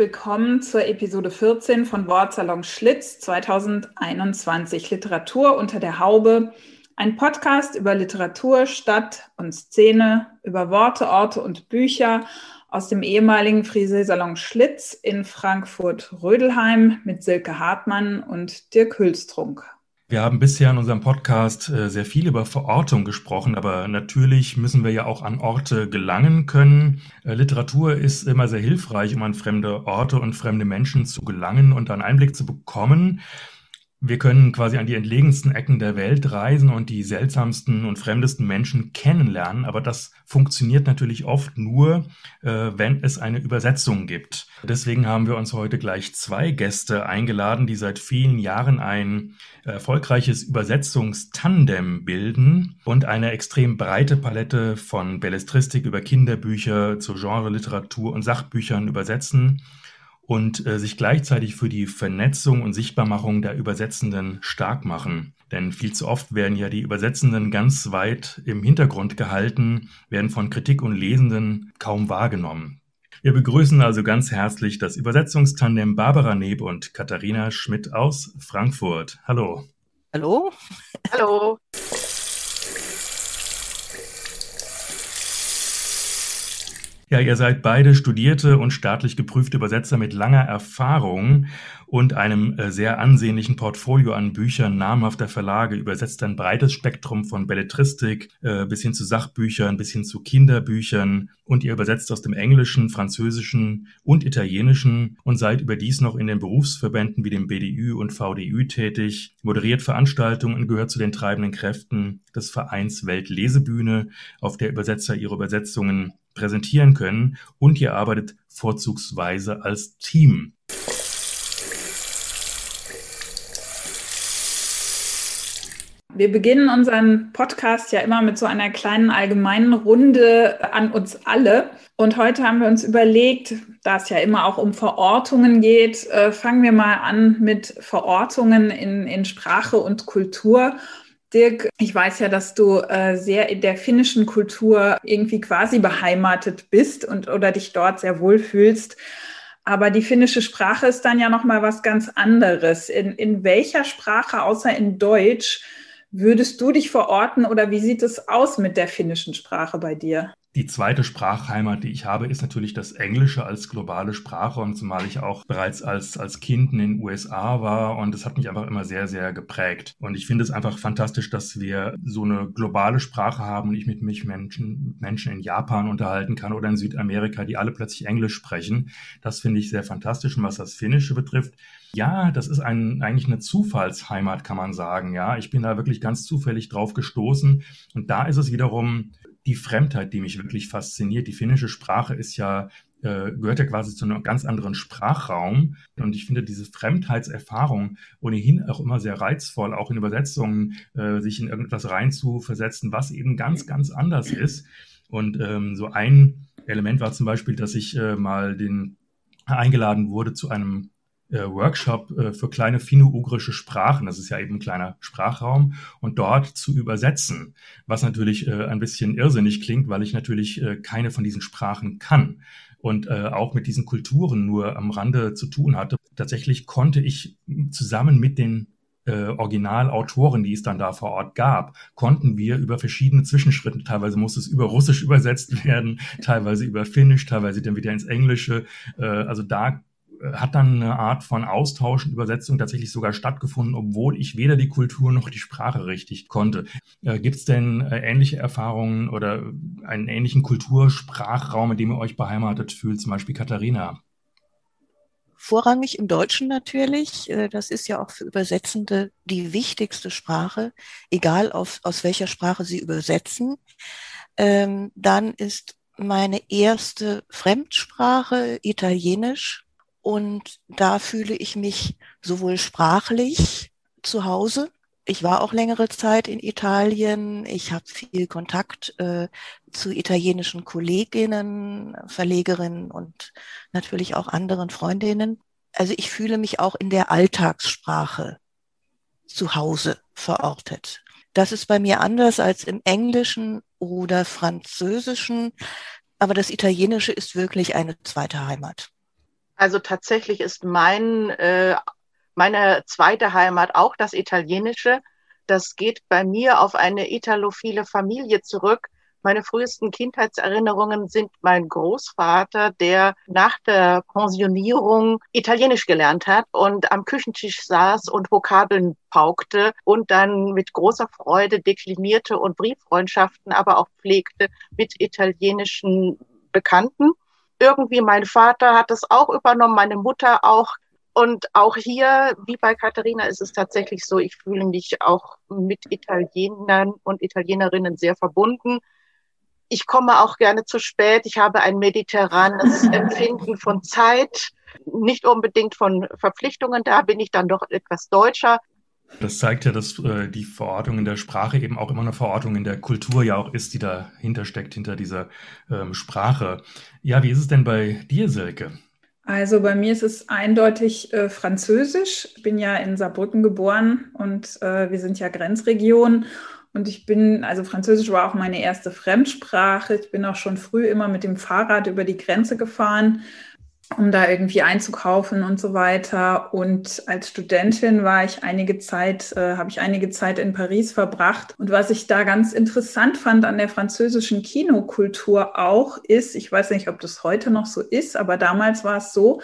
Willkommen zur Episode 14 von Wortsalon Schlitz 2021 Literatur unter der Haube. Ein Podcast über Literatur, Stadt und Szene, über Worte, Orte und Bücher aus dem ehemaligen Frisesalon Schlitz in Frankfurt-Rödelheim mit Silke Hartmann und Dirk Hülstrunk. Wir haben bisher in unserem Podcast äh, sehr viel über Verortung gesprochen, aber natürlich müssen wir ja auch an Orte gelangen können. Äh, Literatur ist immer sehr hilfreich, um an fremde Orte und fremde Menschen zu gelangen und einen Einblick zu bekommen. Wir können quasi an die entlegensten Ecken der Welt reisen und die seltsamsten und fremdesten Menschen kennenlernen, aber das funktioniert natürlich oft nur, äh, wenn es eine Übersetzung gibt. Deswegen haben wir uns heute gleich zwei Gäste eingeladen, die seit vielen Jahren ein erfolgreiches Übersetzungstandem bilden und eine extrem breite Palette von Belletristik über Kinderbücher zu Genre-Literatur und Sachbüchern übersetzen und äh, sich gleichzeitig für die Vernetzung und Sichtbarmachung der Übersetzenden stark machen. Denn viel zu oft werden ja die Übersetzenden ganz weit im Hintergrund gehalten, werden von Kritik und Lesenden kaum wahrgenommen. Wir begrüßen also ganz herzlich das Übersetzungstandem Barbara Neb und Katharina Schmidt aus Frankfurt. Hallo. Hallo. Hallo. Ja, ihr seid beide studierte und staatlich geprüfte Übersetzer mit langer Erfahrung und einem äh, sehr ansehnlichen Portfolio an Büchern namhafter Verlage. Übersetzt ein breites Spektrum von Belletristik äh, bis hin zu Sachbüchern, bis hin zu Kinderbüchern. Und ihr übersetzt aus dem Englischen, Französischen und Italienischen und seid überdies noch in den Berufsverbänden wie dem BDÜ und VDÜ tätig, moderiert Veranstaltungen und gehört zu den treibenden Kräften des Vereins Weltlesebühne, auf der Übersetzer ihre Übersetzungen präsentieren können und ihr arbeitet vorzugsweise als Team. Wir beginnen unseren Podcast ja immer mit so einer kleinen allgemeinen Runde an uns alle. Und heute haben wir uns überlegt, da es ja immer auch um Verortungen geht, äh, fangen wir mal an mit Verortungen in, in Sprache und Kultur. Dirk, ich weiß ja, dass du äh, sehr in der finnischen Kultur irgendwie quasi beheimatet bist und oder dich dort sehr wohl fühlst. Aber die finnische Sprache ist dann ja noch mal was ganz anderes. In, in welcher Sprache außer in Deutsch würdest du dich verorten oder wie sieht es aus mit der finnischen Sprache bei dir? Die zweite Sprachheimat, die ich habe, ist natürlich das Englische als globale Sprache und zumal ich auch bereits als, als Kind in den USA war und das hat mich einfach immer sehr, sehr geprägt. Und ich finde es einfach fantastisch, dass wir so eine globale Sprache haben und ich mit mich Menschen, Menschen in Japan unterhalten kann oder in Südamerika, die alle plötzlich Englisch sprechen. Das finde ich sehr fantastisch. Und was das Finnische betrifft, ja, das ist ein, eigentlich eine Zufallsheimat, kann man sagen. Ja, ich bin da wirklich ganz zufällig drauf gestoßen. Und da ist es wiederum die Fremdheit, die mich wirklich fasziniert. Die finnische Sprache ist ja äh, gehört ja quasi zu einem ganz anderen Sprachraum. Und ich finde diese Fremdheitserfahrung ohnehin auch immer sehr reizvoll, auch in Übersetzungen, äh, sich in irgendetwas reinzuversetzen, was eben ganz, ganz anders ist. Und ähm, so ein Element war zum Beispiel, dass ich äh, mal den eingeladen wurde zu einem Workshop äh, für kleine finno-ugrische Sprachen. Das ist ja eben ein kleiner Sprachraum und dort zu übersetzen, was natürlich äh, ein bisschen irrsinnig klingt, weil ich natürlich äh, keine von diesen Sprachen kann und äh, auch mit diesen Kulturen nur am Rande zu tun hatte. Tatsächlich konnte ich zusammen mit den äh, Originalautoren, die es dann da vor Ort gab, konnten wir über verschiedene Zwischenschritte, teilweise musste es über Russisch übersetzt werden, teilweise über Finnisch, teilweise dann wieder ins Englische. Äh, also da hat dann eine Art von Austausch und Übersetzung tatsächlich sogar stattgefunden, obwohl ich weder die Kultur noch die Sprache richtig konnte. Äh, Gibt es denn äh, ähnliche Erfahrungen oder einen ähnlichen Kultursprachraum, in dem ihr euch beheimatet fühlt, zum Beispiel Katharina? Vorrangig im Deutschen natürlich. Äh, das ist ja auch für Übersetzende die wichtigste Sprache, egal auf, aus welcher Sprache sie übersetzen. Ähm, dann ist meine erste Fremdsprache Italienisch und da fühle ich mich sowohl sprachlich zu Hause. Ich war auch längere Zeit in Italien. Ich habe viel Kontakt äh, zu italienischen Kolleginnen, Verlegerinnen und natürlich auch anderen Freundinnen. Also ich fühle mich auch in der Alltagssprache zu Hause verortet. Das ist bei mir anders als im Englischen oder Französischen, aber das Italienische ist wirklich eine zweite Heimat. Also tatsächlich ist mein, äh, meine zweite Heimat auch das Italienische. Das geht bei mir auf eine italophile Familie zurück. Meine frühesten Kindheitserinnerungen sind mein Großvater, der nach der Pensionierung Italienisch gelernt hat und am Küchentisch saß und Vokabeln paukte und dann mit großer Freude deklinierte und Brieffreundschaften aber auch pflegte mit italienischen Bekannten. Irgendwie mein Vater hat es auch übernommen, meine Mutter auch. Und auch hier, wie bei Katharina, ist es tatsächlich so, ich fühle mich auch mit Italienern und Italienerinnen sehr verbunden ich komme auch gerne zu spät. Ich habe ein mediterranes Empfinden von Zeit, nicht unbedingt von Verpflichtungen. Da bin ich dann doch etwas deutscher. Das zeigt ja, dass äh, die Verortung in der Sprache eben auch immer eine Verortung in der Kultur ja auch ist, die dahinter steckt, hinter dieser ähm, Sprache. Ja, wie ist es denn bei dir, Silke? Also bei mir ist es eindeutig äh, Französisch. Ich bin ja in Saarbrücken geboren und äh, wir sind ja Grenzregion. Und ich bin, also Französisch war auch meine erste Fremdsprache. Ich bin auch schon früh immer mit dem Fahrrad über die Grenze gefahren, um da irgendwie einzukaufen und so weiter. Und als Studentin war ich einige Zeit, äh, habe ich einige Zeit in Paris verbracht. Und was ich da ganz interessant fand an der französischen Kinokultur auch ist, ich weiß nicht, ob das heute noch so ist, aber damals war es so,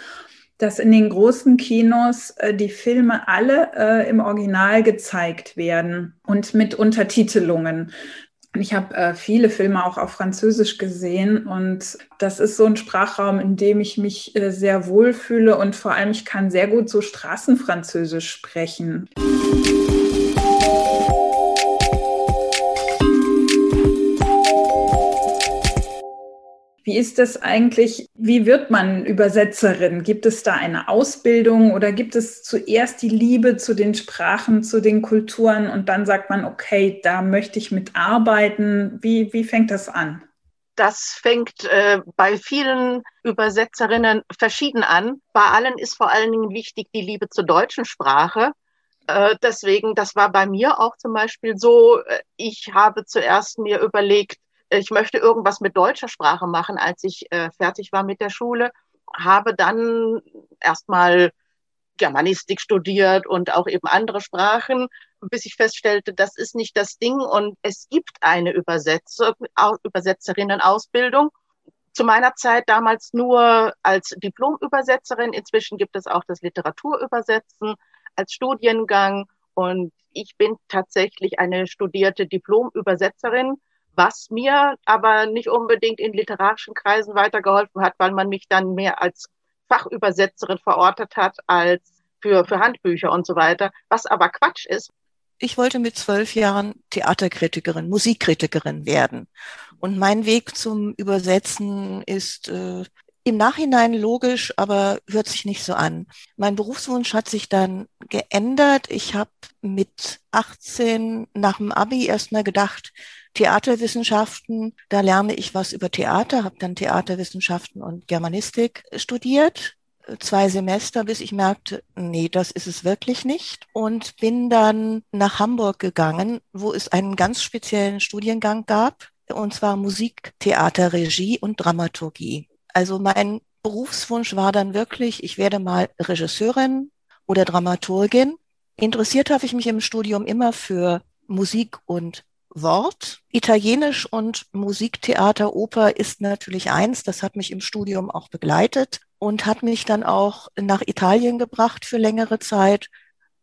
dass in den großen Kinos äh, die Filme alle äh, im Original gezeigt werden und mit Untertitelungen. Ich habe äh, viele Filme auch auf Französisch gesehen und das ist so ein Sprachraum, in dem ich mich äh, sehr wohlfühle und vor allem ich kann sehr gut so Straßenfranzösisch sprechen. Wie ist das eigentlich? Wie wird man Übersetzerin? Gibt es da eine Ausbildung oder gibt es zuerst die Liebe zu den Sprachen, zu den Kulturen und dann sagt man, okay, da möchte ich mitarbeiten? Wie, wie fängt das an? Das fängt äh, bei vielen Übersetzerinnen verschieden an. Bei allen ist vor allen Dingen wichtig die Liebe zur deutschen Sprache. Äh, deswegen, das war bei mir auch zum Beispiel so. Äh, ich habe zuerst mir überlegt, ich möchte irgendwas mit deutscher Sprache machen, als ich äh, fertig war mit der Schule, habe dann erstmal Germanistik studiert und auch eben andere Sprachen, bis ich feststellte, das ist nicht das Ding und es gibt eine Übersetzer, Übersetzerinnenausbildung. Zu meiner Zeit damals nur als Diplomübersetzerin. Inzwischen gibt es auch das Literaturübersetzen als Studiengang und ich bin tatsächlich eine studierte Diplomübersetzerin was mir aber nicht unbedingt in literarischen Kreisen weitergeholfen hat, weil man mich dann mehr als Fachübersetzerin verortet hat als für, für Handbücher und so weiter, was aber Quatsch ist. Ich wollte mit zwölf Jahren Theaterkritikerin, Musikkritikerin werden. Und mein Weg zum Übersetzen ist äh, im Nachhinein logisch, aber hört sich nicht so an. Mein Berufswunsch hat sich dann geändert. Ich habe mit 18 nach dem Abi erstmal gedacht, Theaterwissenschaften, da lerne ich was über Theater, habe dann Theaterwissenschaften und Germanistik studiert zwei Semester, bis ich merkte, nee, das ist es wirklich nicht. Und bin dann nach Hamburg gegangen, wo es einen ganz speziellen Studiengang gab, und zwar Musik, Theater, Regie und Dramaturgie. Also mein Berufswunsch war dann wirklich, ich werde mal Regisseurin oder Dramaturgin. Interessiert habe ich mich im Studium immer für Musik und Wort. Italienisch und Musiktheater, Oper ist natürlich eins. Das hat mich im Studium auch begleitet und hat mich dann auch nach Italien gebracht für längere Zeit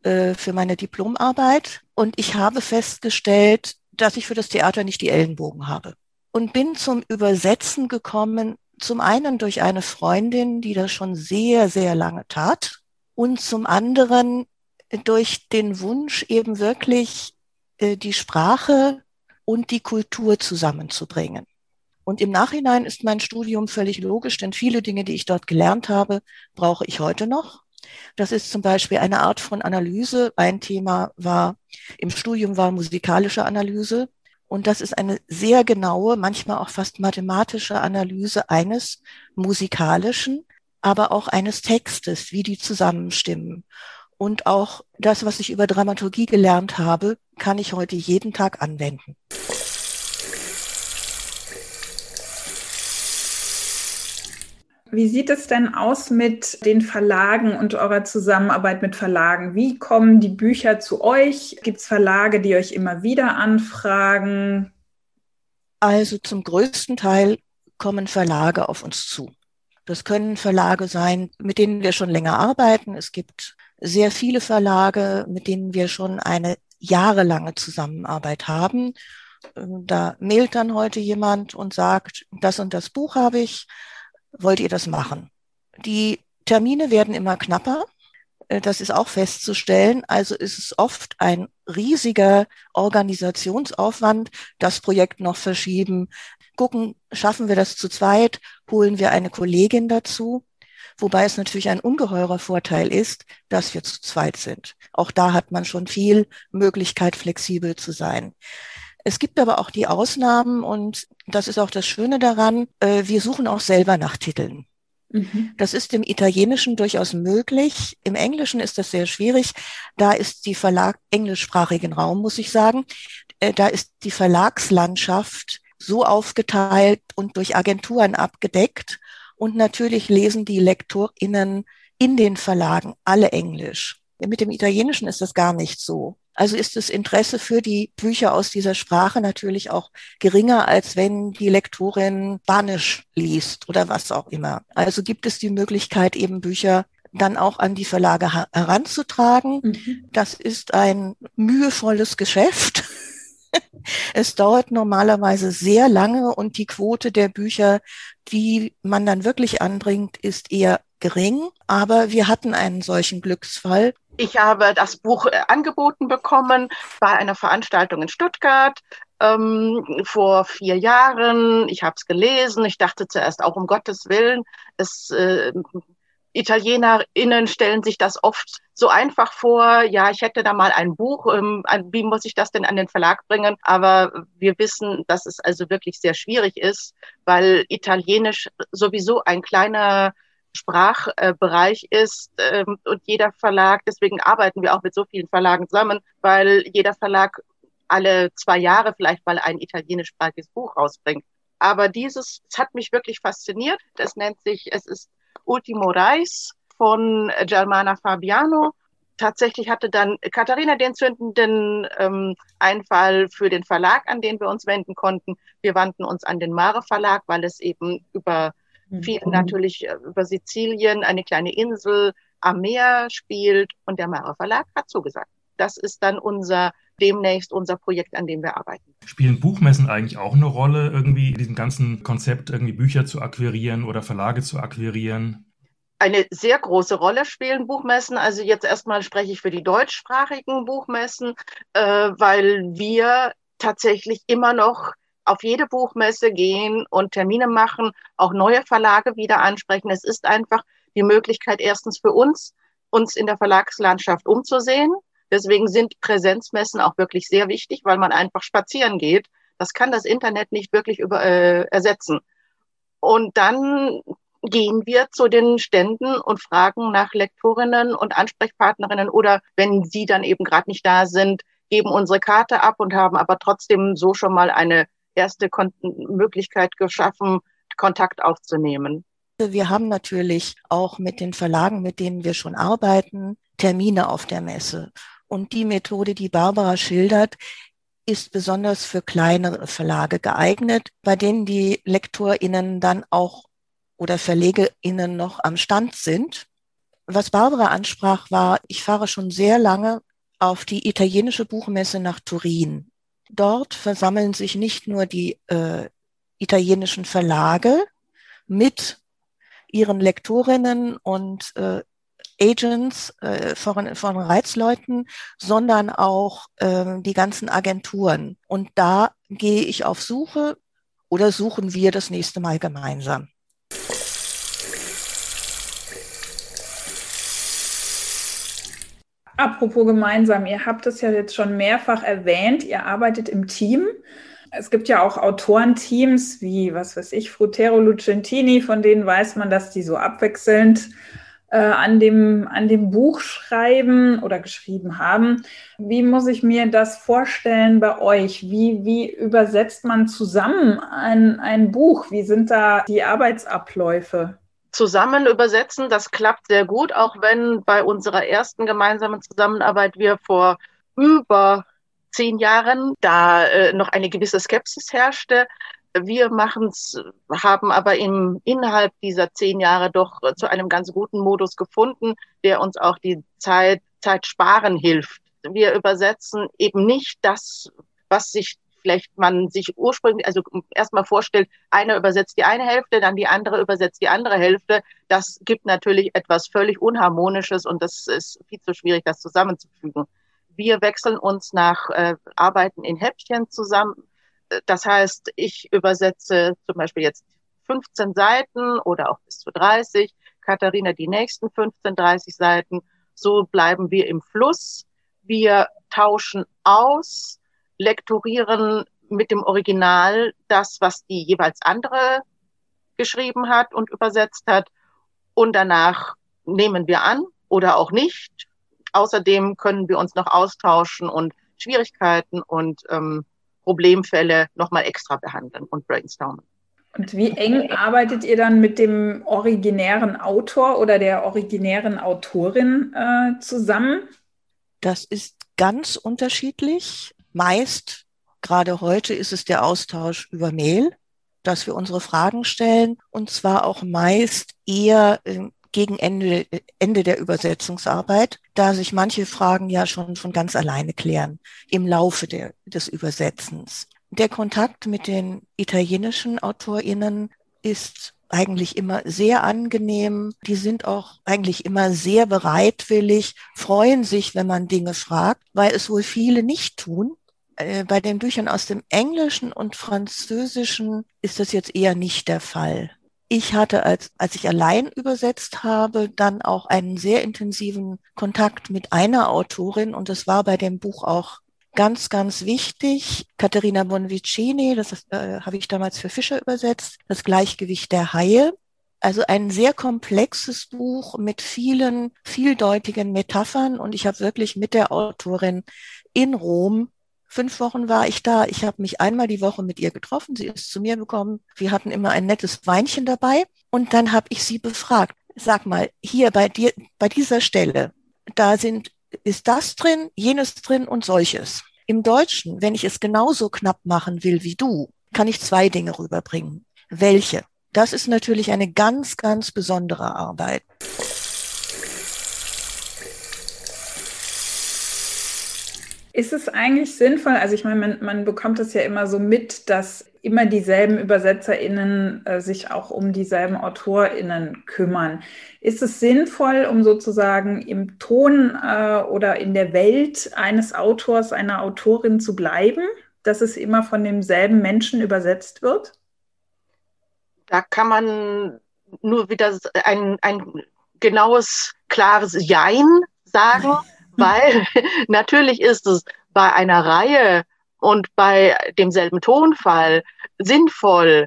äh, für meine Diplomarbeit. Und ich habe festgestellt, dass ich für das Theater nicht die Ellenbogen habe. Und bin zum Übersetzen gekommen zum einen durch eine Freundin, die das schon sehr, sehr lange tat. Und zum anderen durch den Wunsch, eben wirklich äh, die Sprache und die Kultur zusammenzubringen. Und im Nachhinein ist mein Studium völlig logisch, denn viele Dinge, die ich dort gelernt habe, brauche ich heute noch. Das ist zum Beispiel eine Art von Analyse. Ein Thema war im Studium war musikalische Analyse. Und das ist eine sehr genaue, manchmal auch fast mathematische Analyse eines musikalischen, aber auch eines Textes, wie die zusammenstimmen. Und auch das, was ich über Dramaturgie gelernt habe, kann ich heute jeden Tag anwenden. Wie sieht es denn aus mit den Verlagen und eurer Zusammenarbeit mit Verlagen? Wie kommen die Bücher zu euch? Gibt es Verlage, die euch immer wieder anfragen? Also zum größten Teil kommen Verlage auf uns zu. Das können Verlage sein, mit denen wir schon länger arbeiten. Es gibt sehr viele Verlage, mit denen wir schon eine jahrelange Zusammenarbeit haben. Da mailt dann heute jemand und sagt, das und das Buch habe ich wollt ihr das machen? Die Termine werden immer knapper. Äh, das ist auch festzustellen. Also ist es oft ein riesiger Organisationsaufwand, das Projekt noch verschieben, gucken, schaffen wir das zu zweit, holen wir eine Kollegin dazu. Wobei es natürlich ein ungeheurer Vorteil ist, dass wir zu zweit sind. Auch da hat man schon viel Möglichkeit, flexibel zu sein. Es gibt aber auch die Ausnahmen und das ist auch das Schöne daran, äh, wir suchen auch selber nach Titeln. Mhm. Das ist im Italienischen durchaus möglich. Im Englischen ist das sehr schwierig. Da ist die Verlag, englischsprachigen Raum, muss ich sagen, äh, da ist die Verlagslandschaft so aufgeteilt und durch Agenturen abgedeckt. Und natürlich lesen die LektorInnen in den Verlagen alle Englisch. Mit dem Italienischen ist das gar nicht so. Also ist das Interesse für die Bücher aus dieser Sprache natürlich auch geringer, als wenn die Lektorin Spanisch liest oder was auch immer. Also gibt es die Möglichkeit, eben Bücher dann auch an die Verlage heranzutragen. Mhm. Das ist ein mühevolles Geschäft. es dauert normalerweise sehr lange und die Quote der Bücher, die man dann wirklich anbringt, ist eher gering. Aber wir hatten einen solchen Glücksfall ich habe das Buch äh, angeboten bekommen bei einer Veranstaltung in Stuttgart ähm, vor vier Jahren. Ich habe es gelesen. Ich dachte zuerst auch um Gottes Willen. Es, äh, ItalienerInnen stellen sich das oft so einfach vor. Ja, ich hätte da mal ein Buch. Ähm, wie muss ich das denn an den Verlag bringen? Aber wir wissen, dass es also wirklich sehr schwierig ist, weil Italienisch sowieso ein kleiner Sprachbereich ist ähm, und jeder Verlag, deswegen arbeiten wir auch mit so vielen Verlagen zusammen, weil jeder Verlag alle zwei Jahre vielleicht mal ein italienischsprachiges Buch rausbringt. Aber dieses hat mich wirklich fasziniert. Das nennt sich, es ist Ultimo Reis von Germana Fabiano. Tatsächlich hatte dann Katharina den zündenden ähm, Einfall für den Verlag, an den wir uns wenden konnten. Wir wandten uns an den Mare Verlag, weil es eben über viel mhm. natürlich äh, über Sizilien, eine kleine Insel am Meer spielt und der Mare Verlag hat zugesagt. Das ist dann unser demnächst unser Projekt, an dem wir arbeiten. Spielen Buchmessen eigentlich auch eine Rolle, irgendwie in diesem ganzen Konzept, irgendwie Bücher zu akquirieren oder Verlage zu akquirieren? Eine sehr große Rolle spielen Buchmessen. Also jetzt erstmal spreche ich für die deutschsprachigen Buchmessen, äh, weil wir tatsächlich immer noch auf jede Buchmesse gehen und Termine machen, auch neue Verlage wieder ansprechen. Es ist einfach die Möglichkeit, erstens für uns, uns in der Verlagslandschaft umzusehen. Deswegen sind Präsenzmessen auch wirklich sehr wichtig, weil man einfach spazieren geht. Das kann das Internet nicht wirklich über, äh, ersetzen. Und dann gehen wir zu den Ständen und fragen nach Lektorinnen und Ansprechpartnerinnen oder wenn sie dann eben gerade nicht da sind, geben unsere Karte ab und haben aber trotzdem so schon mal eine erste Kon Möglichkeit geschaffen, Kontakt aufzunehmen. Wir haben natürlich auch mit den Verlagen, mit denen wir schon arbeiten, Termine auf der Messe. Und die Methode, die Barbara schildert, ist besonders für kleinere Verlage geeignet, bei denen die LektorInnen dann auch oder VerlegerInnen noch am Stand sind. Was Barbara ansprach, war, ich fahre schon sehr lange auf die italienische Buchmesse nach Turin dort versammeln sich nicht nur die äh, italienischen Verlage mit ihren Lektorinnen und äh, Agents äh, von, von Reizleuten, sondern auch äh, die ganzen Agenturen. Und da gehe ich auf Suche oder suchen wir das nächste Mal gemeinsam? Apropos gemeinsam, ihr habt es ja jetzt schon mehrfach erwähnt, ihr arbeitet im Team. Es gibt ja auch Autorenteams wie, was weiß ich, Frutero Lucentini, von denen weiß man, dass die so abwechselnd äh, an, dem, an dem Buch schreiben oder geschrieben haben. Wie muss ich mir das vorstellen bei euch? Wie, wie übersetzt man zusammen ein, ein Buch? Wie sind da die Arbeitsabläufe? Zusammen übersetzen. Das klappt sehr gut, auch wenn bei unserer ersten gemeinsamen Zusammenarbeit wir vor über zehn Jahren da äh, noch eine gewisse Skepsis herrschte. Wir machen es, haben aber im, innerhalb dieser zehn Jahre doch zu einem ganz guten Modus gefunden, der uns auch die Zeit, Zeit sparen hilft. Wir übersetzen eben nicht das, was sich vielleicht man sich ursprünglich, also erstmal vorstellt, einer übersetzt die eine Hälfte, dann die andere übersetzt die andere Hälfte. Das gibt natürlich etwas völlig Unharmonisches und das ist viel zu schwierig, das zusammenzufügen. Wir wechseln uns nach äh, Arbeiten in Häppchen zusammen. Das heißt, ich übersetze zum Beispiel jetzt 15 Seiten oder auch bis zu 30, Katharina die nächsten 15, 30 Seiten. So bleiben wir im Fluss. Wir tauschen aus lektorieren mit dem Original das, was die jeweils andere geschrieben hat und übersetzt hat. Und danach nehmen wir an oder auch nicht. Außerdem können wir uns noch austauschen und Schwierigkeiten und ähm, Problemfälle nochmal extra behandeln und brainstormen. Und wie eng arbeitet ihr dann mit dem originären Autor oder der originären Autorin äh, zusammen? Das ist ganz unterschiedlich. Meist, gerade heute, ist es der Austausch über Mail, dass wir unsere Fragen stellen und zwar auch meist eher äh, gegen Ende, Ende der Übersetzungsarbeit, da sich manche Fragen ja schon von ganz alleine klären im Laufe der, des Übersetzens. Der Kontakt mit den italienischen AutorInnen ist eigentlich immer sehr angenehm. Die sind auch eigentlich immer sehr bereitwillig, freuen sich, wenn man Dinge fragt, weil es wohl viele nicht tun. Äh, bei den Büchern aus dem Englischen und Französischen ist das jetzt eher nicht der Fall. Ich hatte, als, als ich allein übersetzt habe, dann auch einen sehr intensiven Kontakt mit einer Autorin und das war bei dem Buch auch ganz, ganz wichtig. Katharina Bonvicini, das äh, habe ich damals für Fischer übersetzt, das Gleichgewicht der Haie. Also ein sehr komplexes Buch mit vielen vieldeutigen Metaphern und ich habe wirklich mit der Autorin in Rom Fünf Wochen war ich da. Ich habe mich einmal die Woche mit ihr getroffen. Sie ist zu mir gekommen. Wir hatten immer ein nettes Weinchen dabei. Und dann habe ich sie befragt. Sag mal, hier bei dir, bei dieser Stelle, da sind, ist das drin, jenes drin und solches. Im Deutschen, wenn ich es genauso knapp machen will wie du, kann ich zwei Dinge rüberbringen. Welche? Das ist natürlich eine ganz, ganz besondere Arbeit. Ist es eigentlich sinnvoll, also ich meine, man, man bekommt es ja immer so mit, dass immer dieselben ÜbersetzerInnen äh, sich auch um dieselben AutorInnen kümmern. Ist es sinnvoll, um sozusagen im Ton äh, oder in der Welt eines Autors, einer Autorin zu bleiben, dass es immer von demselben Menschen übersetzt wird? Da kann man nur wieder ein, ein genaues, klares Jein sagen. Weil natürlich ist es bei einer Reihe und bei demselben Tonfall sinnvoll,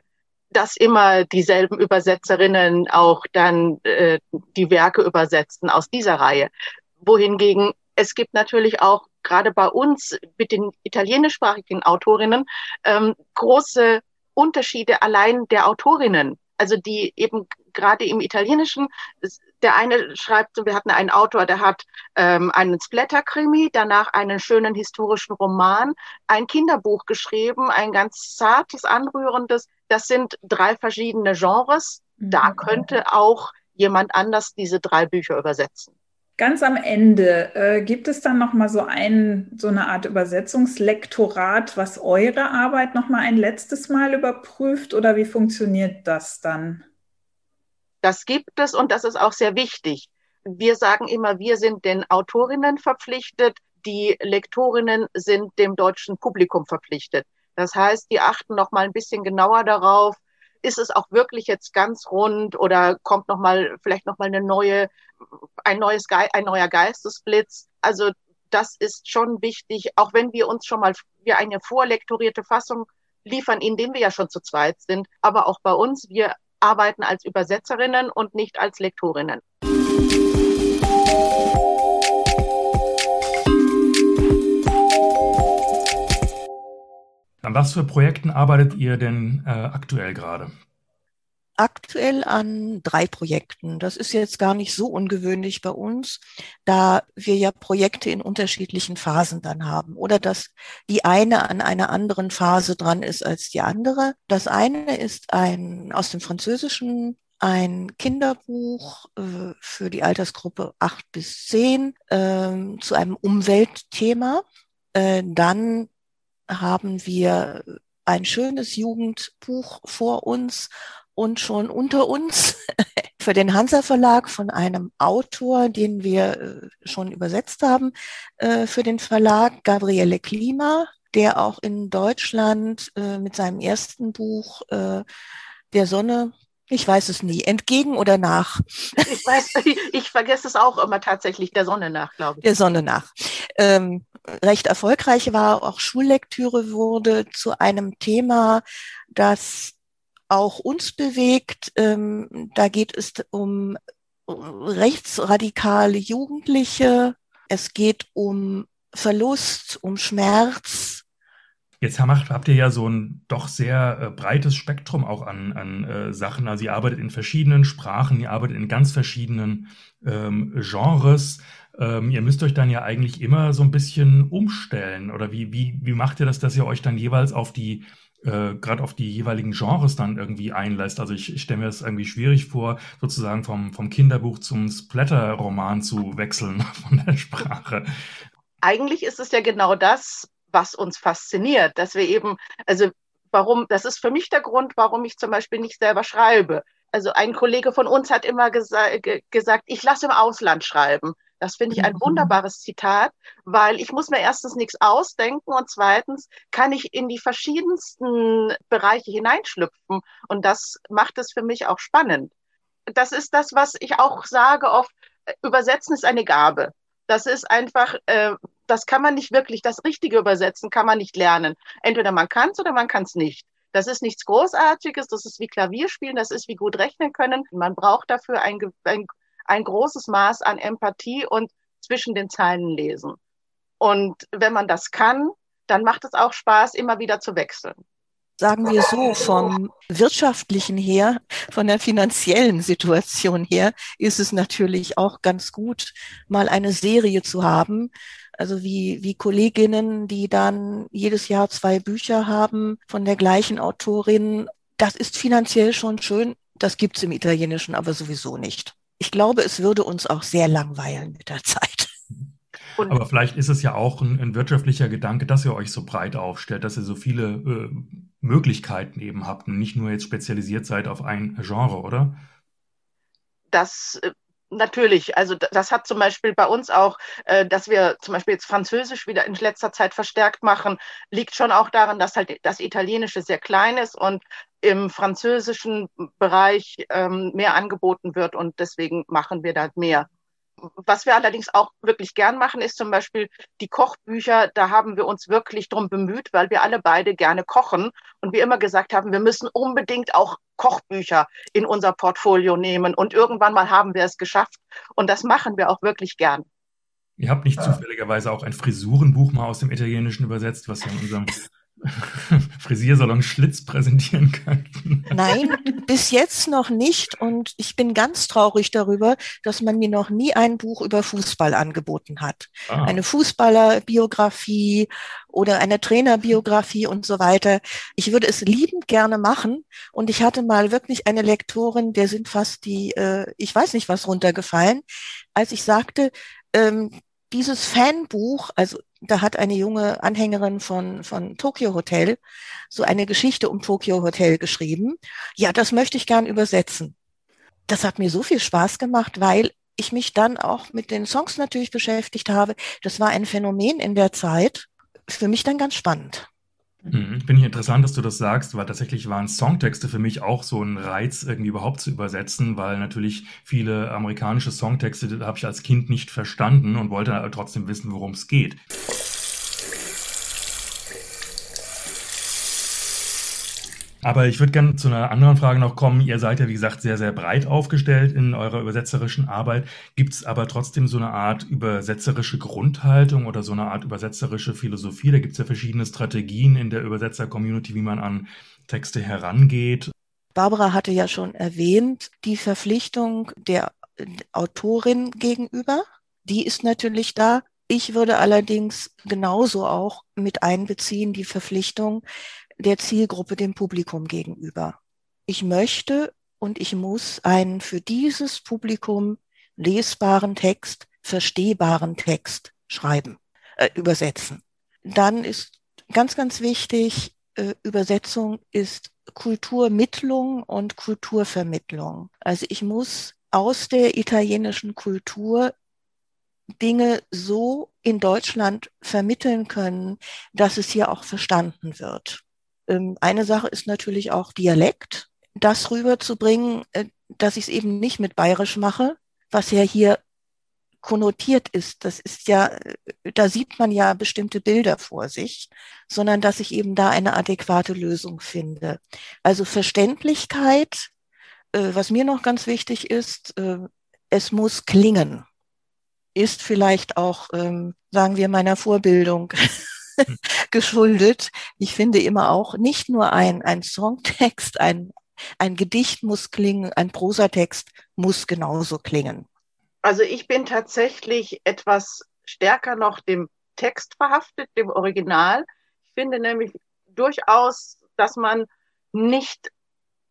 dass immer dieselben Übersetzerinnen auch dann äh, die Werke übersetzen aus dieser Reihe. Wohingegen es gibt natürlich auch gerade bei uns mit den italienischsprachigen Autorinnen ähm, große Unterschiede allein der Autorinnen. Also die eben gerade im Italienischen der eine schreibt, wir hatten einen Autor, der hat ähm, einen Splatter-Krimi, danach einen schönen historischen Roman, ein Kinderbuch geschrieben, ein ganz zartes, anrührendes. Das sind drei verschiedene Genres. Da mhm. könnte auch jemand anders diese drei Bücher übersetzen. Ganz am Ende äh, gibt es dann noch mal so ein so eine Art Übersetzungslektorat, was eure Arbeit noch mal ein letztes Mal überprüft oder wie funktioniert das dann? Das gibt es und das ist auch sehr wichtig. Wir sagen immer, wir sind den Autorinnen verpflichtet, die Lektorinnen sind dem deutschen Publikum verpflichtet. Das heißt, die achten noch mal ein bisschen genauer darauf, ist es auch wirklich jetzt ganz rund oder kommt noch mal vielleicht noch mal eine neue ein neues ein neuer Geistesblitz. Also das ist schon wichtig, auch wenn wir uns schon mal wir eine vorlektorierte Fassung liefern, indem wir ja schon zu zweit sind, aber auch bei uns, wir arbeiten als Übersetzerinnen und nicht als Lektorinnen. An was für Projekten arbeitet ihr denn äh, aktuell gerade? Aktuell an drei Projekten. Das ist jetzt gar nicht so ungewöhnlich bei uns, da wir ja Projekte in unterschiedlichen Phasen dann haben oder dass die eine an einer anderen Phase dran ist als die andere. Das eine ist ein aus dem Französischen ein Kinderbuch äh, für die Altersgruppe acht bis zehn äh, zu einem Umweltthema. Äh, dann haben wir ein schönes Jugendbuch vor uns und schon unter uns für den Hansa Verlag von einem Autor, den wir äh, schon übersetzt haben, äh, für den Verlag Gabriele Klima, der auch in Deutschland äh, mit seinem ersten Buch der Sonne ich weiß es nie. Entgegen oder nach? Ich weiß, ich vergesse es auch immer tatsächlich der Sonne nach, glaube ich. Der Sonne nach. Ähm, recht erfolgreich war, auch Schullektüre wurde zu einem Thema, das auch uns bewegt. Ähm, da geht es um rechtsradikale Jugendliche. Es geht um Verlust, um Schmerz. Jetzt habt ihr ja so ein doch sehr äh, breites Spektrum auch an, an äh, Sachen. Also ihr arbeitet in verschiedenen Sprachen, ihr arbeitet in ganz verschiedenen ähm, Genres. Ähm, ihr müsst euch dann ja eigentlich immer so ein bisschen umstellen. Oder wie, wie, wie macht ihr das, dass ihr euch dann jeweils auf die äh, gerade auf die jeweiligen Genres dann irgendwie einlässt. Also ich, ich stelle mir das irgendwie schwierig vor, sozusagen vom, vom Kinderbuch zum Splatter-Roman zu wechseln von der Sprache. Eigentlich ist es ja genau das, was uns fasziniert, dass wir eben, also warum, das ist für mich der Grund, warum ich zum Beispiel nicht selber schreibe. Also ein Kollege von uns hat immer gesa gesagt, ich lasse im Ausland schreiben. Das finde ich ein mhm. wunderbares Zitat, weil ich muss mir erstens nichts ausdenken und zweitens kann ich in die verschiedensten Bereiche hineinschlüpfen und das macht es für mich auch spannend. Das ist das, was ich auch sage oft, übersetzen ist eine Gabe. Das ist einfach, äh, das kann man nicht wirklich, das richtige Übersetzen kann man nicht lernen. Entweder man kann es oder man kann es nicht. Das ist nichts Großartiges, das ist wie Klavierspielen, das ist wie gut rechnen können. Man braucht dafür ein, ein ein großes Maß an Empathie und zwischen den Zeilen lesen. Und wenn man das kann, dann macht es auch Spaß, immer wieder zu wechseln. Sagen wir so, vom wirtschaftlichen her, von der finanziellen Situation her, ist es natürlich auch ganz gut, mal eine Serie zu haben. Also wie, wie Kolleginnen, die dann jedes Jahr zwei Bücher haben von der gleichen Autorin. Das ist finanziell schon schön. Das gibt's im Italienischen aber sowieso nicht ich glaube, es würde uns auch sehr langweilen mit der Zeit. Und Aber vielleicht ist es ja auch ein, ein, wirtschaftlicher Gedanke, dass ihr euch so breit aufstellt, dass ihr so viele äh, Möglichkeiten eben habt und nicht nur jetzt spezialisiert seid auf ein Genre, oder? Das äh, Natürlich, also das hat zum Beispiel bei uns auch, äh, dass wir zum Beispiel jetzt Französisch wieder in letzter Zeit verstärkt machen, liegt schon auch daran, dass halt das Italienische sehr klein ist und im französischen Bereich ähm, mehr angeboten wird und deswegen machen wir da mehr. Was wir allerdings auch wirklich gern machen, ist zum Beispiel die Kochbücher. Da haben wir uns wirklich drum bemüht, weil wir alle beide gerne kochen und wir immer gesagt haben, wir müssen unbedingt auch Kochbücher in unser Portfolio nehmen. Und irgendwann mal haben wir es geschafft und das machen wir auch wirklich gern. Ihr habt nicht zufälligerweise auch ein Frisurenbuch mal aus dem Italienischen übersetzt, was ja in unserem Frisiersalon Schlitz präsentieren könnten. Nein, bis jetzt noch nicht. Und ich bin ganz traurig darüber, dass man mir noch nie ein Buch über Fußball angeboten hat. Ah. Eine Fußballerbiografie oder eine Trainerbiografie und so weiter. Ich würde es liebend gerne machen. Und ich hatte mal wirklich eine Lektorin, der sind fast die, äh, ich weiß nicht was runtergefallen, als ich sagte, ähm, dieses Fanbuch, also da hat eine junge Anhängerin von, von Tokyo Hotel so eine Geschichte um Tokyo Hotel geschrieben. Ja, das möchte ich gern übersetzen. Das hat mir so viel Spaß gemacht, weil ich mich dann auch mit den Songs natürlich beschäftigt habe. Das war ein Phänomen in der Zeit. Für mich dann ganz spannend. Mhm. Finde ich interessant, dass du das sagst, weil tatsächlich waren Songtexte für mich auch so ein Reiz, irgendwie überhaupt zu übersetzen, weil natürlich viele amerikanische Songtexte habe ich als Kind nicht verstanden und wollte trotzdem wissen, worum es geht. Aber ich würde gerne zu einer anderen Frage noch kommen. Ihr seid ja, wie gesagt, sehr, sehr breit aufgestellt in eurer übersetzerischen Arbeit. Gibt es aber trotzdem so eine Art übersetzerische Grundhaltung oder so eine Art übersetzerische Philosophie? Da gibt es ja verschiedene Strategien in der Übersetzer-Community, wie man an Texte herangeht. Barbara hatte ja schon erwähnt, die Verpflichtung der Autorin gegenüber, die ist natürlich da. Ich würde allerdings genauso auch mit einbeziehen die Verpflichtung der Zielgruppe, dem Publikum gegenüber. Ich möchte und ich muss einen für dieses Publikum lesbaren Text, verstehbaren Text schreiben, äh, übersetzen. Dann ist ganz, ganz wichtig, äh, Übersetzung ist Kulturmittlung und Kulturvermittlung. Also ich muss aus der italienischen Kultur Dinge so in Deutschland vermitteln können, dass es hier auch verstanden wird. Ähm, eine Sache ist natürlich auch Dialekt, das rüberzubringen, äh, dass ich es eben nicht mit Bayerisch mache, was ja hier konnotiert ist. Das ist ja, äh, da sieht man ja bestimmte Bilder vor sich, sondern dass ich eben da eine adäquate Lösung finde. Also Verständlichkeit, äh, was mir noch ganz wichtig ist, es muss klingen. Ist vielleicht auch, ähm, sagen wir, meiner Vorbildung geschuldet. Ich finde immer auch nicht nur ein, ein Songtext, ein, ein Gedicht muss klingen, ein Prosatext muss genauso klingen. Also ich bin tatsächlich etwas stärker noch dem Text verhaftet, dem Original. Ich finde nämlich durchaus, dass man nicht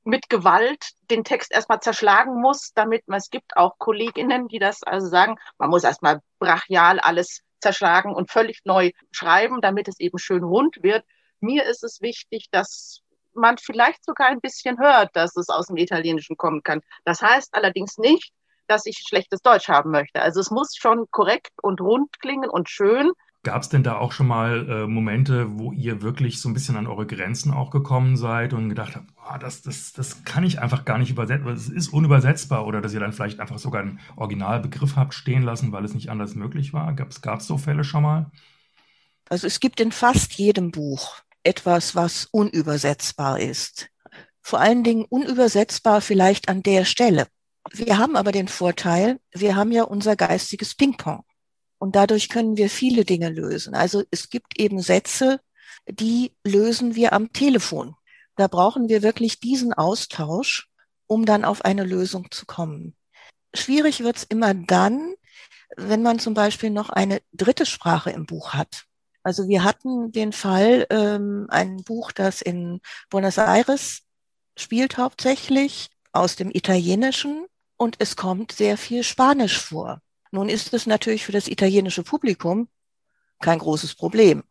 mit Gewalt den Text erstmal zerschlagen muss, damit man, es gibt auch Kolleginnen, die das also sagen, man muss erstmal brachial alles zerschlagen und völlig neu schreiben, damit es eben schön rund wird. Mir ist es wichtig, dass man vielleicht sogar ein bisschen hört, dass es aus dem Italienischen kommen kann. Das heißt allerdings nicht, dass ich schlechtes Deutsch haben möchte. Also es muss schon korrekt und rund klingen und schön, Gab es denn da auch schon mal äh, Momente, wo ihr wirklich so ein bisschen an eure Grenzen auch gekommen seid und gedacht habt, oh, das, das, das kann ich einfach gar nicht übersetzen, es ist unübersetzbar oder dass ihr dann vielleicht einfach sogar einen Originalbegriff habt stehen lassen, weil es nicht anders möglich war? Gab es so Fälle schon mal? Also es gibt in fast jedem Buch etwas, was unübersetzbar ist. Vor allen Dingen unübersetzbar vielleicht an der Stelle. Wir haben aber den Vorteil, wir haben ja unser geistiges Ping-Pong. Und dadurch können wir viele Dinge lösen. Also es gibt eben Sätze, die lösen wir am Telefon. Da brauchen wir wirklich diesen Austausch, um dann auf eine Lösung zu kommen. Schwierig wird's immer dann, wenn man zum Beispiel noch eine dritte Sprache im Buch hat. Also wir hatten den Fall, ähm, ein Buch, das in Buenos Aires spielt hauptsächlich aus dem Italienischen und es kommt sehr viel Spanisch vor. Nun ist es natürlich für das italienische Publikum kein großes Problem.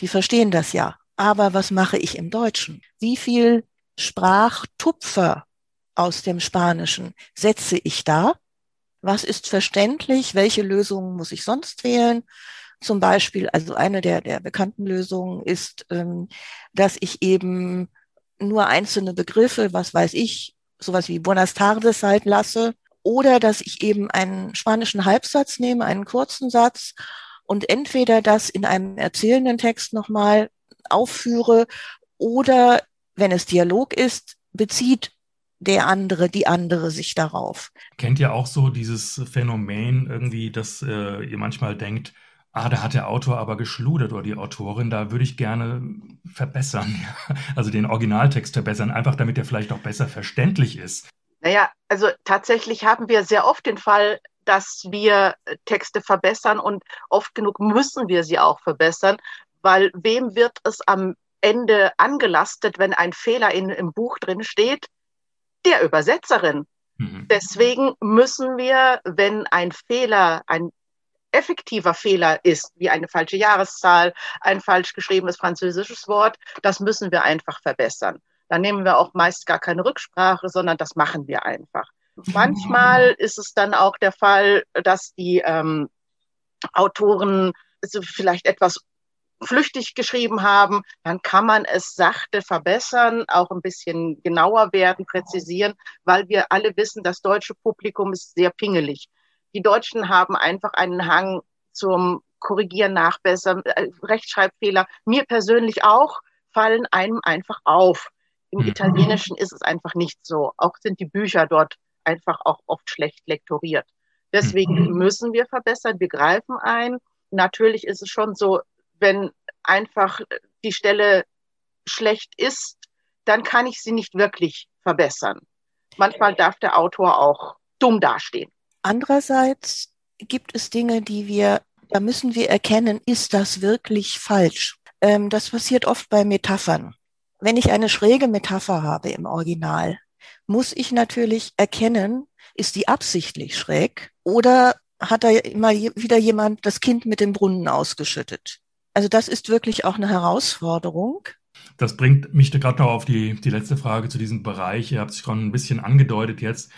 Die verstehen das ja. Aber was mache ich im Deutschen? Wie viel Sprachtupfer aus dem Spanischen setze ich da? Was ist verständlich? Welche Lösungen muss ich sonst wählen? Zum Beispiel, also eine der, der bekannten Lösungen ist, ähm, dass ich eben nur einzelne Begriffe, was weiß ich, sowas wie Buenas tardes halt lasse oder dass ich eben einen spanischen Halbsatz nehme, einen kurzen Satz und entweder das in einem erzählenden Text nochmal aufführe oder, wenn es Dialog ist, bezieht der andere, die andere sich darauf. Kennt ihr auch so dieses Phänomen irgendwie, dass äh, ihr manchmal denkt, ah, da hat der Autor aber geschludert oder die Autorin, da würde ich gerne verbessern, also den Originaltext verbessern, einfach damit er vielleicht auch besser verständlich ist. Naja, also tatsächlich haben wir sehr oft den Fall, dass wir Texte verbessern und oft genug müssen wir sie auch verbessern, weil wem wird es am Ende angelastet, wenn ein Fehler in, im Buch drin steht? Der Übersetzerin. Mhm. Deswegen müssen wir, wenn ein Fehler, ein effektiver Fehler ist, wie eine falsche Jahreszahl, ein falsch geschriebenes französisches Wort, das müssen wir einfach verbessern. Dann nehmen wir auch meist gar keine Rücksprache, sondern das machen wir einfach. Manchmal ist es dann auch der Fall, dass die ähm, Autoren vielleicht etwas flüchtig geschrieben haben, dann kann man es sachte verbessern, auch ein bisschen genauer werden, präzisieren, weil wir alle wissen, das deutsche Publikum ist sehr pingelig. Die Deutschen haben einfach einen Hang zum Korrigieren, Nachbessern, äh, Rechtschreibfehler. Mir persönlich auch fallen einem einfach auf. Im mhm. Italienischen ist es einfach nicht so. Auch sind die Bücher dort einfach auch oft schlecht lektoriert. Deswegen mhm. müssen wir verbessern. Wir greifen ein. Natürlich ist es schon so, wenn einfach die Stelle schlecht ist, dann kann ich sie nicht wirklich verbessern. Manchmal darf der Autor auch dumm dastehen. Andererseits gibt es Dinge, die wir, da müssen wir erkennen, ist das wirklich falsch? Ähm, das passiert oft bei Metaphern. Wenn ich eine schräge Metapher habe im Original, muss ich natürlich erkennen, ist die absichtlich schräg oder hat da immer wieder jemand das Kind mit dem Brunnen ausgeschüttet? Also das ist wirklich auch eine Herausforderung. Das bringt mich gerade noch auf die, die letzte Frage zu diesem Bereich. Ihr habt es schon ein bisschen angedeutet jetzt,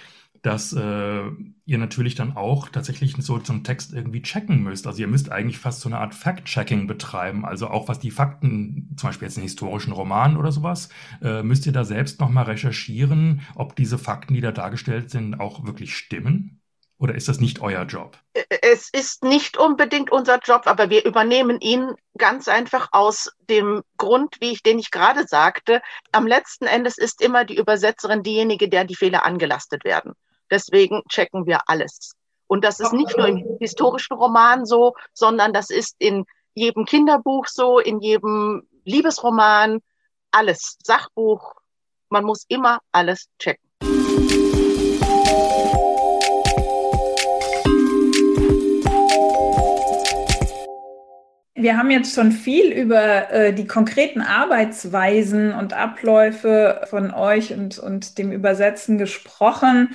dass äh, ihr natürlich dann auch tatsächlich so, einen Text irgendwie checken müsst. Also ihr müsst eigentlich fast so eine Art Fact-Checking betreiben. Also auch was die Fakten, zum Beispiel jetzt in historischen Romanen oder sowas, äh, müsst ihr da selbst nochmal recherchieren, ob diese Fakten, die da dargestellt sind, auch wirklich stimmen. Oder ist das nicht euer Job? Es ist nicht unbedingt unser Job, aber wir übernehmen ihn ganz einfach aus dem Grund, wie ich den ich gerade sagte. Am letzten Endes ist immer die Übersetzerin diejenige, der die Fehler angelastet werden. Deswegen checken wir alles. Und das ist nicht nur im historischen Roman so, sondern das ist in jedem Kinderbuch so, in jedem Liebesroman, alles. Sachbuch. Man muss immer alles checken. Wir haben jetzt schon viel über äh, die konkreten Arbeitsweisen und Abläufe von euch und, und dem Übersetzen gesprochen.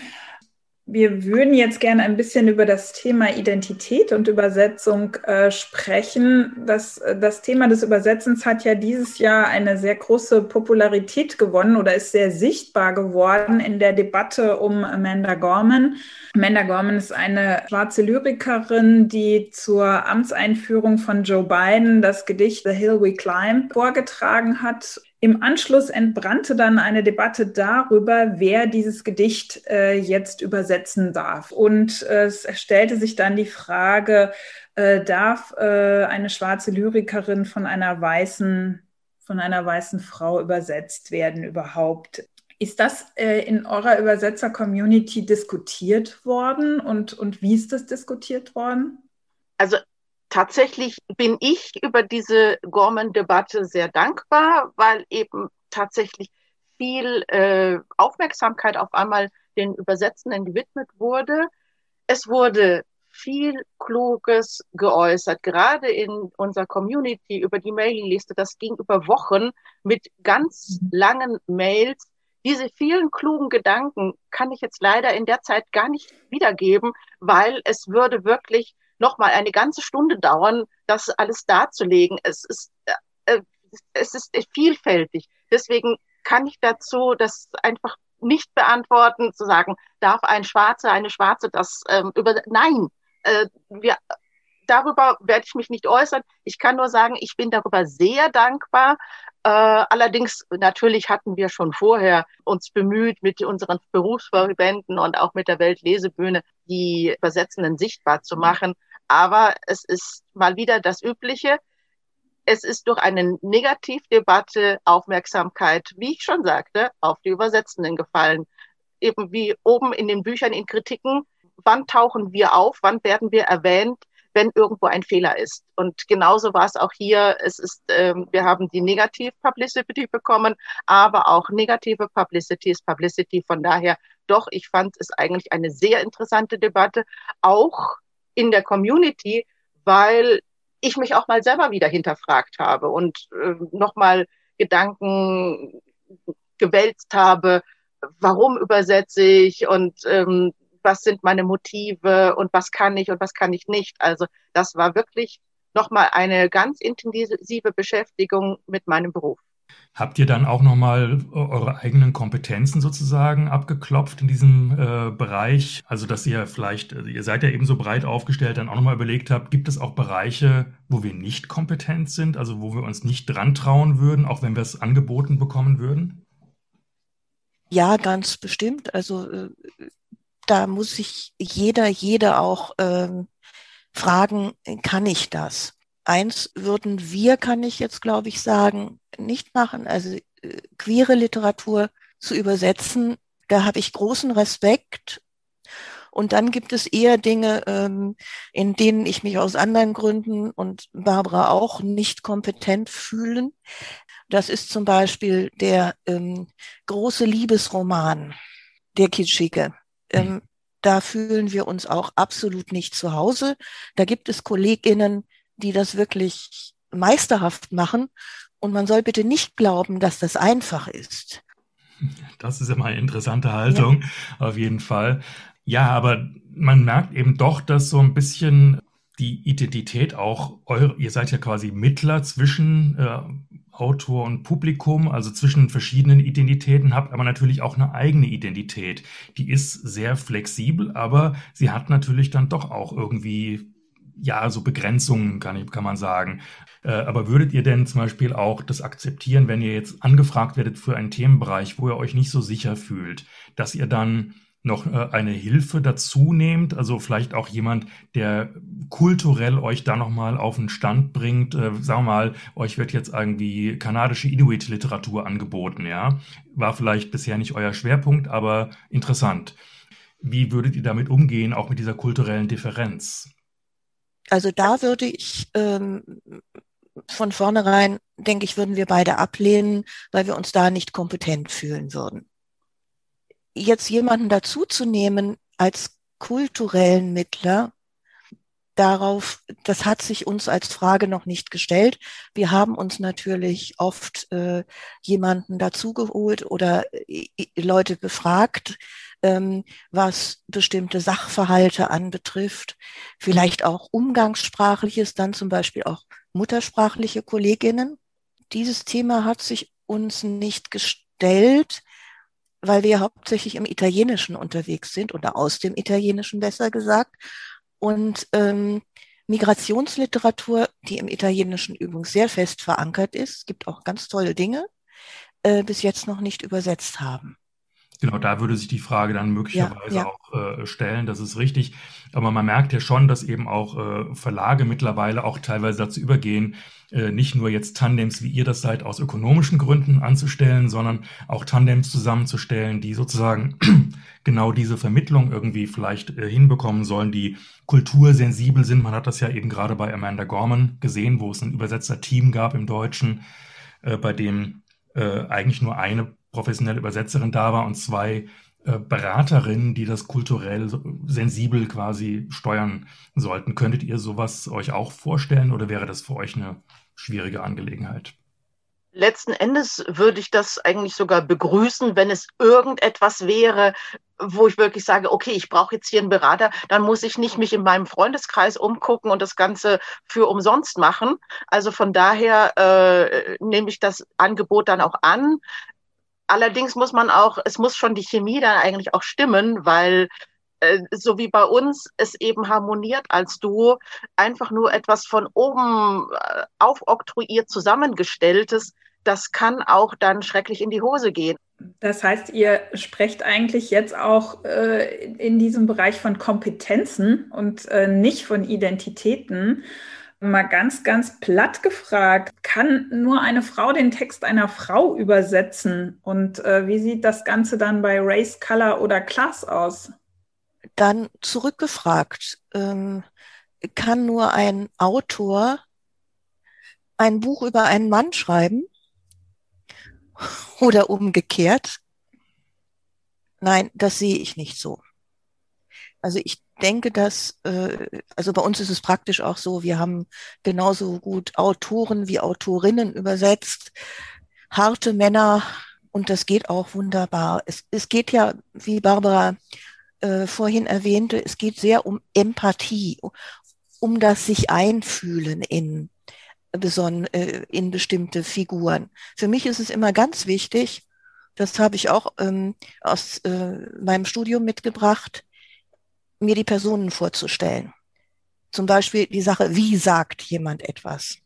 Wir würden jetzt gerne ein bisschen über das Thema Identität und Übersetzung äh, sprechen. Das, äh, das Thema des Übersetzens hat ja dieses Jahr eine sehr große Popularität gewonnen oder ist sehr sichtbar geworden in der Debatte um Amanda Gorman. Amanda Gorman ist eine schwarze Lyrikerin, die zur Amtseinführung von Joe Biden das Gedicht The Hill We Climb vorgetragen hat im Anschluss entbrannte dann eine Debatte darüber, wer dieses Gedicht äh, jetzt übersetzen darf. Und äh, es stellte sich dann die Frage, äh, darf äh, eine schwarze Lyrikerin von einer weißen, von einer weißen Frau übersetzt werden überhaupt? Ist das äh, in eurer Übersetzer-Community diskutiert worden und, und wie ist das diskutiert worden? Also tatsächlich bin ich über diese Gorman-Debatte sehr dankbar, weil eben tatsächlich viel äh, Aufmerksamkeit auf einmal den Übersetzenden gewidmet wurde. Es wurde viel Kluges geäußert, gerade in unserer Community über die Mailingliste. Das ging über Wochen mit ganz langen Mails. Diese vielen klugen Gedanken kann ich jetzt leider in der Zeit gar nicht wiedergeben, weil es würde wirklich nochmal eine ganze Stunde dauern, das alles darzulegen. Es ist, äh, äh, es ist vielfältig. Deswegen kann ich dazu das einfach nicht beantworten, zu sagen, darf ein Schwarzer, eine Schwarze das ähm, über, nein, äh, wir, darüber werde ich mich nicht äußern. Ich kann nur sagen, ich bin darüber sehr dankbar. Äh, allerdings, natürlich hatten wir schon vorher uns bemüht, mit unseren Berufsverbänden und auch mit der Weltlesebühne die Übersetzenden sichtbar zu machen. Aber es ist mal wieder das Übliche. Es ist durch eine Negativdebatte Aufmerksamkeit, wie ich schon sagte, auf die Übersetzenden gefallen. Eben wie oben in den Büchern in Kritiken. Wann tauchen wir auf? Wann werden wir erwähnt? wenn irgendwo ein Fehler ist. Und genauso war es auch hier. Es ist, ähm, wir haben die Negativ-Publicity bekommen, aber auch negative Publicity ist Publicity. Von daher, doch, ich fand es eigentlich eine sehr interessante Debatte, auch in der Community, weil ich mich auch mal selber wieder hinterfragt habe und äh, nochmal Gedanken gewälzt habe, warum übersetze ich und ähm, was sind meine Motive und was kann ich und was kann ich nicht. Also das war wirklich nochmal eine ganz intensive Beschäftigung mit meinem Beruf. Habt ihr dann auch nochmal äh, eure eigenen Kompetenzen sozusagen abgeklopft in diesem äh, Bereich? Also, dass ihr vielleicht, äh, ihr seid ja eben so breit aufgestellt, dann auch nochmal überlegt habt, gibt es auch Bereiche, wo wir nicht kompetent sind, also wo wir uns nicht dran trauen würden, auch wenn wir es angeboten bekommen würden? Ja, ganz bestimmt. Also, äh, da muss sich jeder, jeder auch ähm, fragen, kann ich das? Eins würden wir, kann ich jetzt glaube ich sagen, nicht machen. Also äh, queere Literatur zu übersetzen, da habe ich großen Respekt. Und dann gibt es eher Dinge, ähm, in denen ich mich aus anderen Gründen und Barbara auch nicht kompetent fühlen. Das ist zum Beispiel der ähm, große Liebesroman, der Kitschige. Ähm, da fühlen wir uns auch absolut nicht zu Hause. Da gibt es Kolleginnen, die das wirklich meisterhaft machen. Und man soll bitte nicht glauben, dass das einfach ist. Das ist immer eine interessante Haltung, ja. auf jeden Fall. Ja, aber man merkt eben doch, dass so ein bisschen die Identität auch, eure, ihr seid ja quasi Mittler zwischen äh, Autor und Publikum, also zwischen verschiedenen Identitäten, habt aber natürlich auch eine eigene Identität. Die ist sehr flexibel, aber sie hat natürlich dann doch auch irgendwie ja, so Begrenzungen kann, kann man sagen. Äh, aber würdet ihr denn zum Beispiel auch das akzeptieren, wenn ihr jetzt angefragt werdet für einen Themenbereich, wo ihr euch nicht so sicher fühlt, dass ihr dann noch äh, eine Hilfe dazu nehmt, also vielleicht auch jemand, der kulturell euch da nochmal auf den Stand bringt, äh, sagen wir mal, euch wird jetzt irgendwie kanadische Inuit-Literatur angeboten, ja, war vielleicht bisher nicht euer Schwerpunkt, aber interessant. Wie würdet ihr damit umgehen, auch mit dieser kulturellen Differenz? Also da würde ich ähm, von vornherein, denke ich, würden wir beide ablehnen, weil wir uns da nicht kompetent fühlen würden. Jetzt jemanden dazuzunehmen als kulturellen Mittler, darauf, das hat sich uns als Frage noch nicht gestellt. Wir haben uns natürlich oft äh, jemanden dazugeholt oder äh, Leute befragt, ähm, was bestimmte Sachverhalte anbetrifft, vielleicht auch umgangssprachliches, dann zum Beispiel auch muttersprachliche Kolleginnen. Dieses Thema hat sich uns nicht gestellt, weil wir hauptsächlich im Italienischen unterwegs sind oder aus dem Italienischen besser gesagt. Und ähm, Migrationsliteratur, die im Italienischen übrigens sehr fest verankert ist, gibt auch ganz tolle Dinge, äh, bis jetzt noch nicht übersetzt haben. Genau, da würde sich die Frage dann möglicherweise ja, ja. auch äh, stellen, das ist richtig. Aber man merkt ja schon, dass eben auch äh, Verlage mittlerweile auch teilweise dazu übergehen, äh, nicht nur jetzt Tandems, wie ihr das seid, aus ökonomischen Gründen anzustellen, sondern auch Tandems zusammenzustellen, die sozusagen genau diese Vermittlung irgendwie vielleicht äh, hinbekommen sollen, die kultursensibel sind. Man hat das ja eben gerade bei Amanda Gorman gesehen, wo es ein Übersetzer-Team gab im Deutschen, äh, bei dem äh, eigentlich nur eine professionelle Übersetzerin da war und zwei äh, Beraterinnen, die das kulturell sensibel quasi steuern sollten. Könntet ihr sowas euch auch vorstellen oder wäre das für euch eine schwierige Angelegenheit? Letzten Endes würde ich das eigentlich sogar begrüßen, wenn es irgendetwas wäre, wo ich wirklich sage, okay, ich brauche jetzt hier einen Berater, dann muss ich nicht mich in meinem Freundeskreis umgucken und das Ganze für umsonst machen. Also von daher äh, nehme ich das Angebot dann auch an. Allerdings muss man auch, es muss schon die Chemie dann eigentlich auch stimmen, weil äh, so wie bei uns es eben harmoniert als Duo, einfach nur etwas von oben äh, aufoktroyiert zusammengestelltes, das kann auch dann schrecklich in die Hose gehen. Das heißt, ihr sprecht eigentlich jetzt auch äh, in diesem Bereich von Kompetenzen und äh, nicht von Identitäten. Mal ganz, ganz platt gefragt, kann nur eine Frau den Text einer Frau übersetzen? Und äh, wie sieht das Ganze dann bei Race, Color oder Class aus? Dann zurückgefragt, ähm, kann nur ein Autor ein Buch über einen Mann schreiben? Oder umgekehrt? Nein, das sehe ich nicht so. Also ich denke, dass, äh, also bei uns ist es praktisch auch so, wir haben genauso gut Autoren wie Autorinnen übersetzt, harte Männer und das geht auch wunderbar. Es, es geht ja, wie Barbara äh, vorhin erwähnte, es geht sehr um Empathie, um das sich einfühlen in äh, in bestimmte Figuren. Für mich ist es immer ganz wichtig, das habe ich auch ähm, aus äh, meinem Studium mitgebracht, mir die Personen vorzustellen. Zum Beispiel die Sache, wie sagt jemand etwas?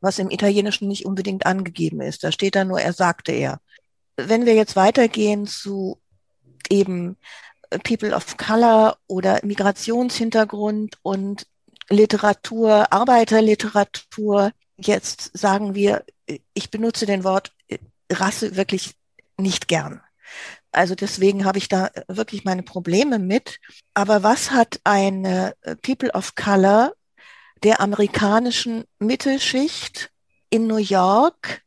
Was im Italienischen nicht unbedingt angegeben ist. Da steht da nur, er sagte er. Wenn wir jetzt weitergehen zu eben People of Color oder Migrationshintergrund und Literatur, Arbeiterliteratur. Jetzt sagen wir, ich benutze den Wort Rasse wirklich nicht gern. Also deswegen habe ich da wirklich meine Probleme mit. Aber was hat eine People of Color der amerikanischen Mittelschicht in New York?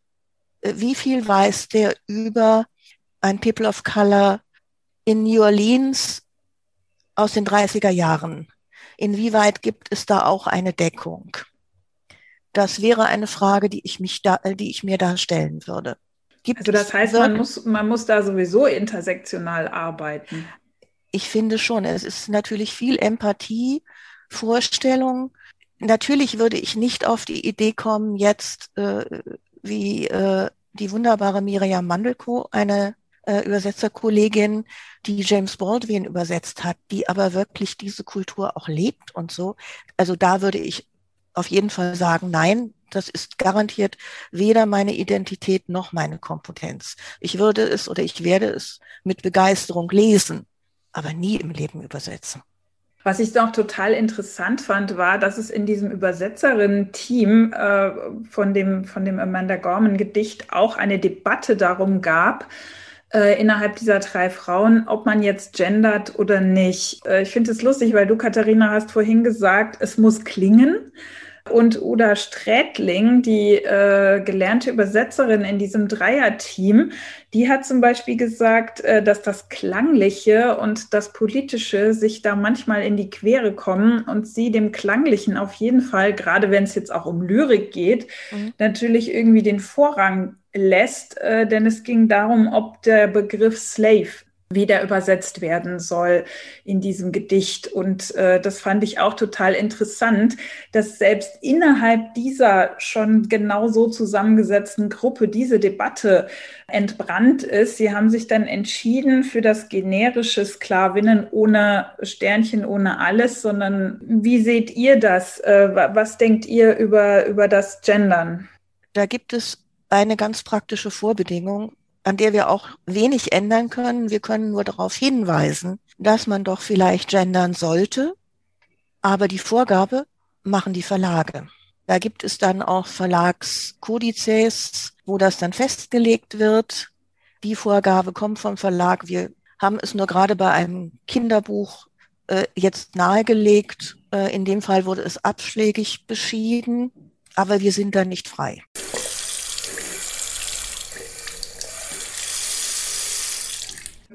Wie viel weiß der über ein People of Color in New Orleans aus den 30er Jahren? Inwieweit gibt es da auch eine Deckung? Das wäre eine Frage, die ich, mich da, die ich mir da stellen würde. Gibt also das heißt, man muss, man muss da sowieso intersektional arbeiten. Ich finde schon, es ist natürlich viel Empathie, Vorstellung. Natürlich würde ich nicht auf die Idee kommen, jetzt äh, wie äh, die wunderbare Miriam Mandelko, eine äh, Übersetzerkollegin, die James Baldwin übersetzt hat, die aber wirklich diese Kultur auch lebt und so. Also da würde ich auf jeden Fall sagen, nein, das ist garantiert weder meine Identität noch meine Kompetenz. Ich würde es oder ich werde es mit Begeisterung lesen, aber nie im Leben übersetzen. Was ich noch total interessant fand, war, dass es in diesem Übersetzerinnen-Team äh, von, dem, von dem Amanda Gorman-Gedicht auch eine Debatte darum gab, äh, innerhalb dieser drei Frauen, ob man jetzt gendert oder nicht. Äh, ich finde es lustig, weil du, Katharina, hast vorhin gesagt, es muss klingen. Und Uda Strätling, die äh, gelernte Übersetzerin in diesem Dreierteam, die hat zum Beispiel gesagt, äh, dass das Klangliche und das Politische sich da manchmal in die Quere kommen und sie dem Klanglichen auf jeden Fall, gerade wenn es jetzt auch um Lyrik geht, mhm. natürlich irgendwie den Vorrang lässt, äh, denn es ging darum, ob der Begriff Slave wieder übersetzt werden soll in diesem Gedicht. Und äh, das fand ich auch total interessant, dass selbst innerhalb dieser schon genau so zusammengesetzten Gruppe diese Debatte entbrannt ist. Sie haben sich dann entschieden für das generische Sklavinnen ohne Sternchen, ohne alles, sondern wie seht ihr das? Äh, was denkt ihr über, über das Gendern? Da gibt es eine ganz praktische Vorbedingung, an der wir auch wenig ändern können. Wir können nur darauf hinweisen, dass man doch vielleicht gendern sollte. Aber die Vorgabe machen die Verlage. Da gibt es dann auch Verlagskodizes, wo das dann festgelegt wird. Die Vorgabe kommt vom Verlag. Wir haben es nur gerade bei einem Kinderbuch äh, jetzt nahegelegt. Äh, in dem Fall wurde es abschlägig beschieden, aber wir sind da nicht frei.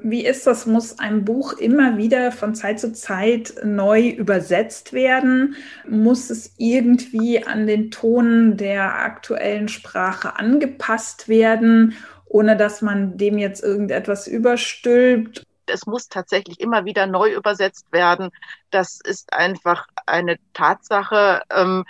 Wie ist das? Muss ein Buch immer wieder von Zeit zu Zeit neu übersetzt werden? Muss es irgendwie an den Ton der aktuellen Sprache angepasst werden, ohne dass man dem jetzt irgendetwas überstülpt? Es muss tatsächlich immer wieder neu übersetzt werden. Das ist einfach eine Tatsache. Ähm,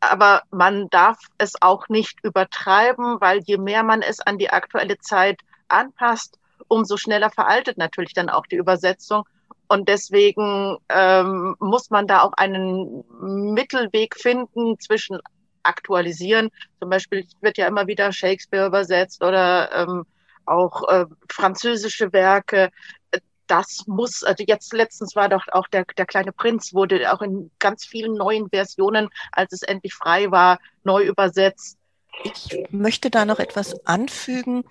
aber man darf es auch nicht übertreiben, weil je mehr man es an die aktuelle Zeit anpasst, umso schneller veraltet natürlich dann auch die Übersetzung. Und deswegen ähm, muss man da auch einen Mittelweg finden zwischen aktualisieren. Zum Beispiel wird ja immer wieder Shakespeare übersetzt oder ähm, auch äh, französische Werke. Das muss, also jetzt letztens war doch auch der, der kleine Prinz wurde auch in ganz vielen neuen Versionen, als es endlich frei war, neu übersetzt. Ich möchte da noch etwas anfügen.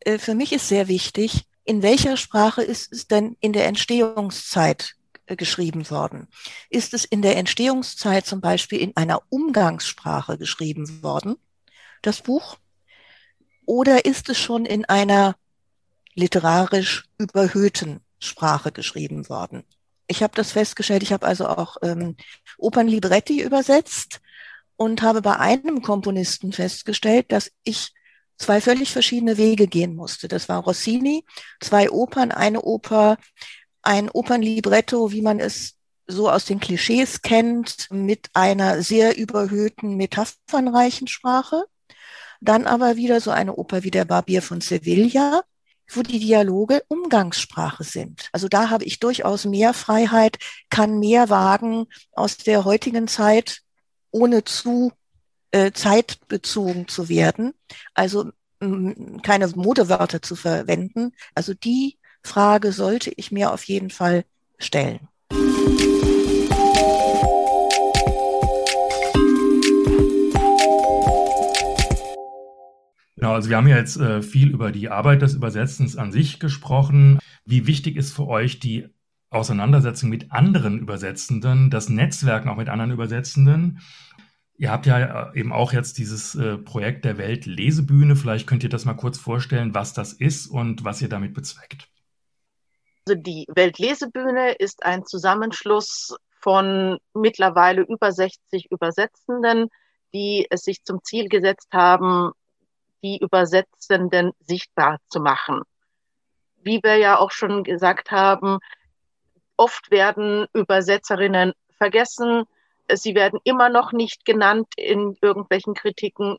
Äh, für mich ist sehr wichtig, in welcher Sprache ist es denn in der Entstehungszeit äh, geschrieben worden? Ist es in der Entstehungszeit zum Beispiel in einer Umgangssprache geschrieben worden, das Buch? Oder ist es schon in einer literarisch überhöhten Sprache geschrieben worden? Ich habe das festgestellt, ich habe also auch ähm, Opernlibretti übersetzt und habe bei einem Komponisten festgestellt, dass ich zwei völlig verschiedene Wege gehen musste. Das war Rossini, zwei Opern, eine Oper, ein Opernlibretto, wie man es so aus den Klischees kennt, mit einer sehr überhöhten, metaphernreichen Sprache. Dann aber wieder so eine Oper wie der Barbier von Sevilla, wo die Dialoge Umgangssprache sind. Also da habe ich durchaus mehr Freiheit, kann mehr wagen aus der heutigen Zeit, ohne zu äh, zeitbezogen zu werden. Also keine Modewörter zu verwenden. Also die Frage sollte ich mir auf jeden Fall stellen. Genau, also wir haben ja jetzt äh, viel über die Arbeit des Übersetzens an sich gesprochen. Wie wichtig ist für euch die Auseinandersetzung mit anderen Übersetzenden, das Netzwerken auch mit anderen Übersetzenden? Ihr habt ja äh, eben auch jetzt dieses äh, Projekt der Weltlesebühne. Vielleicht könnt ihr das mal kurz vorstellen, was das ist und was ihr damit bezweckt. Also die Weltlesebühne ist ein Zusammenschluss von mittlerweile über 60 Übersetzenden, die es sich zum Ziel gesetzt haben, die Übersetzenden sichtbar zu machen. Wie wir ja auch schon gesagt haben, oft werden Übersetzerinnen vergessen. Sie werden immer noch nicht genannt in irgendwelchen Kritiken,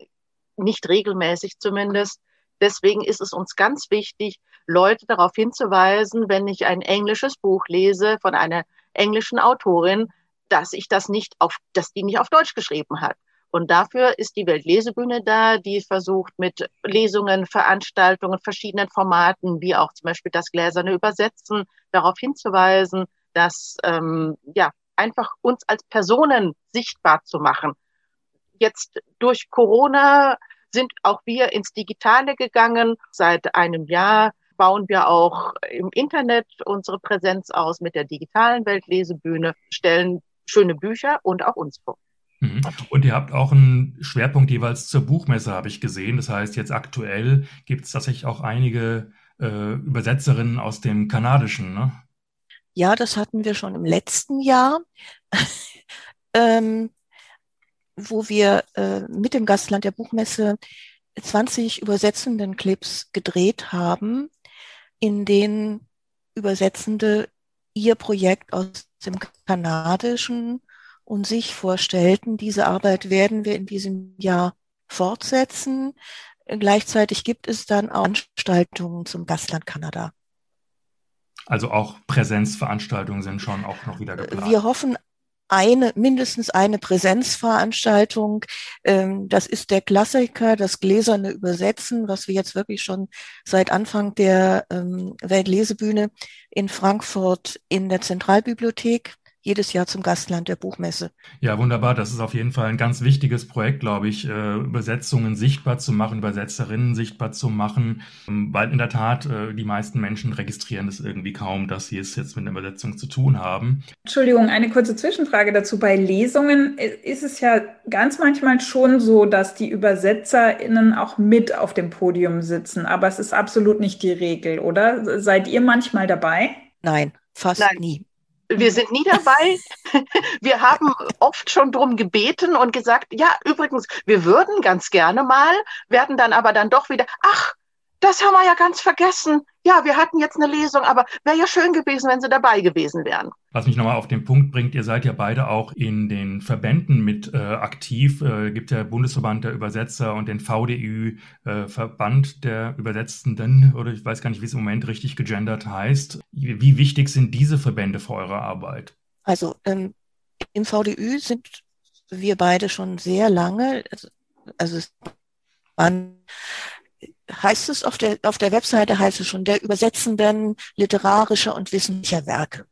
nicht regelmäßig zumindest. Deswegen ist es uns ganz wichtig, Leute darauf hinzuweisen, wenn ich ein englisches Buch lese von einer englischen Autorin, dass ich das nicht auf, dass die nicht auf Deutsch geschrieben hat. Und dafür ist die Weltlesebühne da, die versucht mit Lesungen, Veranstaltungen, verschiedenen Formaten, wie auch zum Beispiel das gläserne Übersetzen, darauf hinzuweisen, dass ähm, ja einfach uns als Personen sichtbar zu machen. Jetzt durch Corona sind auch wir ins Digitale gegangen. Seit einem Jahr bauen wir auch im Internet unsere Präsenz aus mit der digitalen Weltlesebühne, stellen schöne Bücher und auch uns vor. Mhm. Und ihr habt auch einen Schwerpunkt jeweils zur Buchmesse, habe ich gesehen. Das heißt, jetzt aktuell gibt es tatsächlich auch einige äh, Übersetzerinnen aus dem Kanadischen, ne? Ja, das hatten wir schon im letzten Jahr, ähm, wo wir äh, mit dem Gastland der Buchmesse 20 übersetzenden Clips gedreht haben, in denen Übersetzende ihr Projekt aus dem Kanadischen und sich vorstellten, diese Arbeit werden wir in diesem Jahr fortsetzen. Gleichzeitig gibt es dann auch Veranstaltungen zum Gastland Kanada. Also auch Präsenzveranstaltungen sind schon auch noch wieder geplant. Wir hoffen eine, mindestens eine Präsenzveranstaltung. Ähm, das ist der Klassiker, das gläserne Übersetzen, was wir jetzt wirklich schon seit Anfang der ähm, Weltlesebühne in Frankfurt in der Zentralbibliothek jedes Jahr zum Gastland der Buchmesse. Ja, wunderbar. Das ist auf jeden Fall ein ganz wichtiges Projekt, glaube ich, äh, Übersetzungen sichtbar zu machen, Übersetzerinnen sichtbar zu machen, ähm, weil in der Tat äh, die meisten Menschen registrieren es irgendwie kaum, dass sie es jetzt mit der Übersetzung zu tun haben. Entschuldigung, eine kurze Zwischenfrage dazu. Bei Lesungen ist es ja ganz manchmal schon so, dass die ÜbersetzerInnen auch mit auf dem Podium sitzen, aber es ist absolut nicht die Regel, oder? Seid ihr manchmal dabei? Nein, fast Nein. nie. Wir sind nie dabei. Wir haben oft schon drum gebeten und gesagt, ja, übrigens, wir würden ganz gerne mal, werden dann aber dann doch wieder, ach, das haben wir ja ganz vergessen. Ja, wir hatten jetzt eine Lesung, aber wäre ja schön gewesen, wenn Sie dabei gewesen wären. Was mich nochmal auf den Punkt bringt, ihr seid ja beide auch in den Verbänden mit äh, aktiv. Äh, gibt ja Bundesverband der Übersetzer und den VDÜ, äh, Verband der Übersetzenden, oder ich weiß gar nicht, wie es im Moment richtig gegendert heißt. Wie wichtig sind diese Verbände für eure Arbeit? Also ähm, im VDÜ sind wir beide schon sehr lange, also, also es waren heißt es auf der, auf der Webseite, heißt es schon, der übersetzenden literarischer und wissenschaftlicher Werke.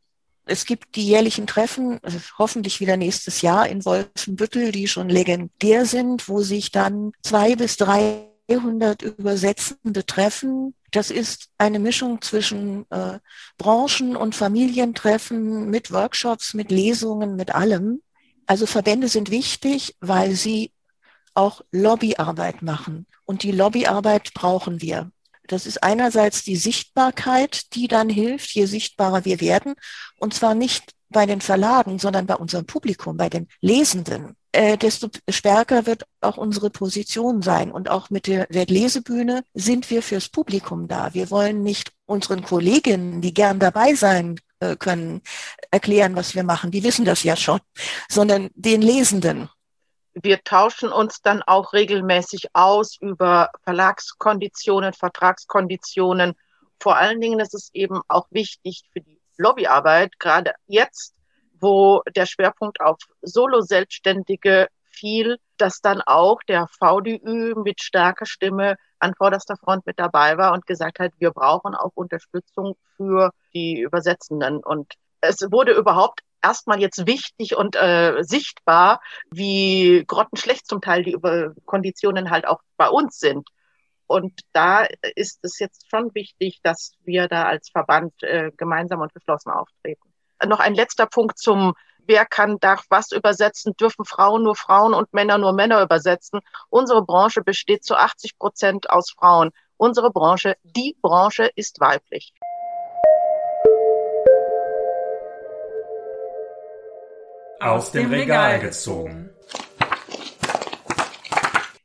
Es gibt die jährlichen Treffen, also hoffentlich wieder nächstes Jahr in Wolfenbüttel, die schon legendär sind, wo sich dann zwei bis 300 Übersetzende treffen. Das ist eine Mischung zwischen äh, Branchen- und Familientreffen mit Workshops, mit Lesungen, mit allem. Also Verbände sind wichtig, weil sie auch Lobbyarbeit machen. Und die Lobbyarbeit brauchen wir. Das ist einerseits die Sichtbarkeit, die dann hilft, je sichtbarer wir werden. Und zwar nicht bei den Verlagen, sondern bei unserem Publikum, bei den Lesenden. Äh, desto stärker wird auch unsere Position sein. Und auch mit der Lesebühne sind wir fürs Publikum da. Wir wollen nicht unseren Kolleginnen, die gern dabei sein äh, können, erklären, was wir machen. Die wissen das ja schon, sondern den Lesenden. Wir tauschen uns dann auch regelmäßig aus über Verlagskonditionen, Vertragskonditionen. Vor allen Dingen ist es eben auch wichtig für die Lobbyarbeit, gerade jetzt, wo der Schwerpunkt auf Solo-Selbstständige fiel, dass dann auch der VDÜ mit starker Stimme an vorderster Front mit dabei war und gesagt hat, wir brauchen auch Unterstützung für die Übersetzenden. Und es wurde überhaupt erstmal jetzt wichtig und äh, sichtbar, wie grottenschlecht zum Teil die Konditionen halt auch bei uns sind. Und da ist es jetzt schon wichtig, dass wir da als Verband äh, gemeinsam und geschlossen auftreten. Noch ein letzter Punkt zum wer kann, darf was übersetzen, dürfen Frauen nur Frauen und Männer nur Männer übersetzen. Unsere Branche besteht zu 80 Prozent aus Frauen. Unsere Branche, die Branche ist weiblich. Aus dem Regal gezogen.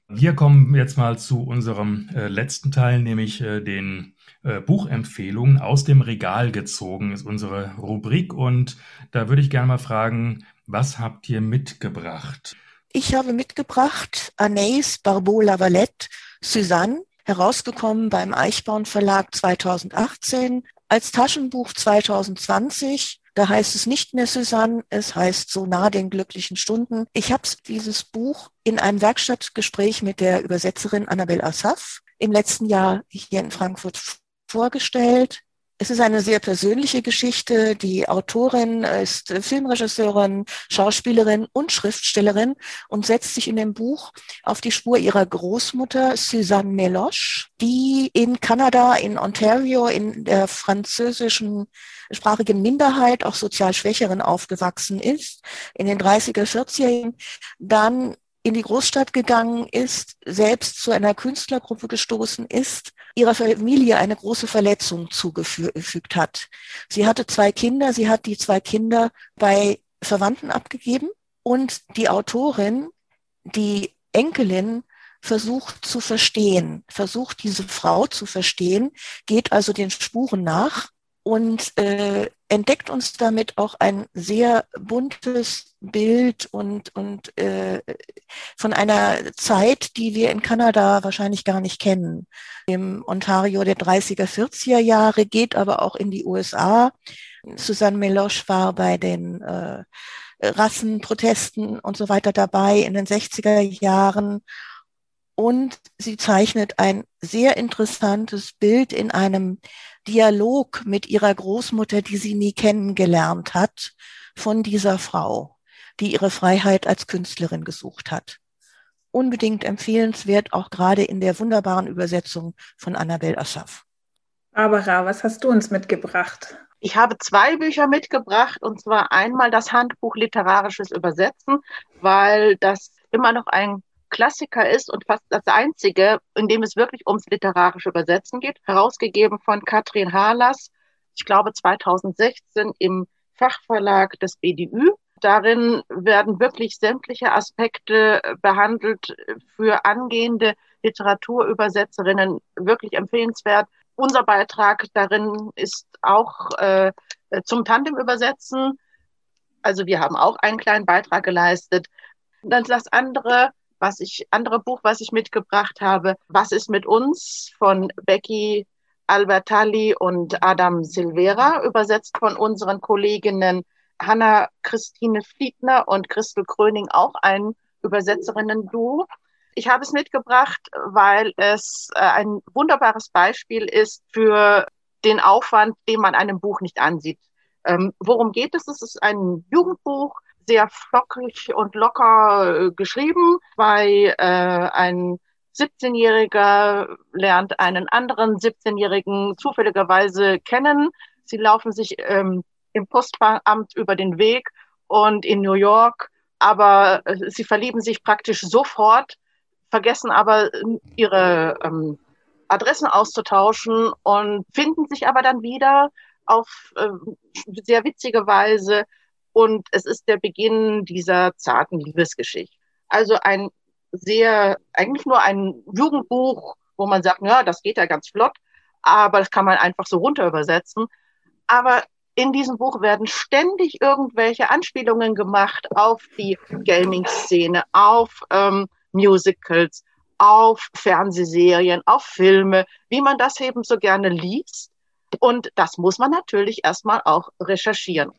Wir kommen jetzt mal zu unserem äh, letzten Teil, nämlich äh, den äh, Buchempfehlungen aus dem Regal gezogen ist unsere Rubrik und da würde ich gerne mal fragen, was habt ihr mitgebracht? Ich habe mitgebracht Anais Barbeau-Lavalette, Suzanne, herausgekommen beim Eichborn Verlag 2018, als Taschenbuch 2020 da heißt es nicht mehr Suzanne, es heißt so nah den glücklichen Stunden. Ich habe dieses Buch in einem Werkstattgespräch mit der Übersetzerin Annabel Assaf im letzten Jahr hier in Frankfurt vorgestellt. Es ist eine sehr persönliche Geschichte. Die Autorin ist Filmregisseurin, Schauspielerin und Schriftstellerin und setzt sich in dem Buch auf die Spur ihrer Großmutter Suzanne Meloche, die in Kanada, in Ontario, in der französischen sprachigen Minderheit, auch sozial Schwächeren aufgewachsen ist, in den 30er, 40er Jahren, dann in die Großstadt gegangen ist, selbst zu einer Künstlergruppe gestoßen ist, ihrer Familie eine große Verletzung zugefügt hat. Sie hatte zwei Kinder, sie hat die zwei Kinder bei Verwandten abgegeben und die Autorin, die Enkelin, versucht zu verstehen, versucht diese Frau zu verstehen, geht also den Spuren nach und äh, entdeckt uns damit auch ein sehr buntes Bild und, und äh, von einer Zeit, die wir in Kanada wahrscheinlich gar nicht kennen. Im Ontario der 30er, 40er Jahre geht aber auch in die USA. Susanne Meloche war bei den äh, Rassenprotesten und so weiter dabei in den 60er Jahren. Und sie zeichnet ein sehr interessantes Bild in einem Dialog mit ihrer Großmutter, die sie nie kennengelernt hat, von dieser Frau, die ihre Freiheit als Künstlerin gesucht hat. Unbedingt empfehlenswert, auch gerade in der wunderbaren Übersetzung von Annabel Assaf. Barbara, was hast du uns mitgebracht? Ich habe zwei Bücher mitgebracht, und zwar einmal das Handbuch Literarisches Übersetzen, weil das immer noch ein Klassiker ist und fast das einzige, in dem es wirklich ums literarische Übersetzen geht, herausgegeben von Katrin Harlas, ich glaube 2016 im Fachverlag des BDÜ. Darin werden wirklich sämtliche Aspekte behandelt für angehende Literaturübersetzerinnen, wirklich empfehlenswert. Unser Beitrag darin ist auch äh, zum Tandem-Übersetzen. Also wir haben auch einen kleinen Beitrag geleistet. Dann das andere was ich, andere Buch, was ich mitgebracht habe, Was ist mit uns von Becky Albertalli und Adam Silvera, übersetzt von unseren Kolleginnen Hanna Christine Fliedner und Christel Kröning, auch ein Übersetzerinnen-Duo. Ich habe es mitgebracht, weil es äh, ein wunderbares Beispiel ist für den Aufwand, den man einem Buch nicht ansieht. Ähm, worum geht es? Es ist ein Jugendbuch, sehr flockig und locker äh, geschrieben, weil äh, ein 17-Jähriger lernt einen anderen 17-Jährigen zufälligerweise kennen. Sie laufen sich ähm, im Postamt über den Weg und in New York, aber äh, sie verlieben sich praktisch sofort, vergessen aber ihre ähm, Adressen auszutauschen und finden sich aber dann wieder auf äh, sehr witzige Weise und es ist der Beginn dieser zarten Liebesgeschichte. Also ein sehr, eigentlich nur ein Jugendbuch, wo man sagt, ja, das geht ja ganz flott, aber das kann man einfach so runter übersetzen. Aber in diesem Buch werden ständig irgendwelche Anspielungen gemacht auf die Gaming-Szene, auf ähm, Musicals, auf Fernsehserien, auf Filme, wie man das eben so gerne liest. Und das muss man natürlich erstmal auch recherchieren.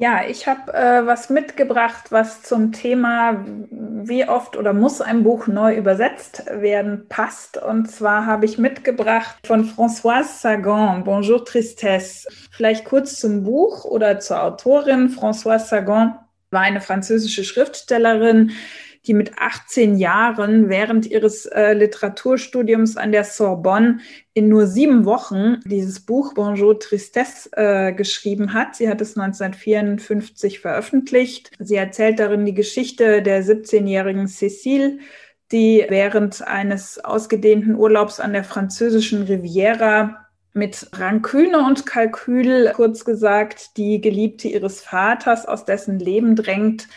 Ja, ich habe äh, was mitgebracht, was zum Thema, wie oft oder muss ein Buch neu übersetzt werden, passt. Und zwar habe ich mitgebracht von Françoise Sagan, Bonjour Tristesse. Vielleicht kurz zum Buch oder zur Autorin. Françoise Sagan war eine französische Schriftstellerin, die mit 18 Jahren während ihres äh, Literaturstudiums an der Sorbonne in nur sieben Wochen dieses Buch Bonjour Tristesse äh, geschrieben hat. Sie hat es 1954 veröffentlicht. Sie erzählt darin die Geschichte der 17-jährigen Cécile, die während eines ausgedehnten Urlaubs an der französischen Riviera mit Ranküne und Kalkül, kurz gesagt, die Geliebte ihres Vaters aus dessen Leben drängt,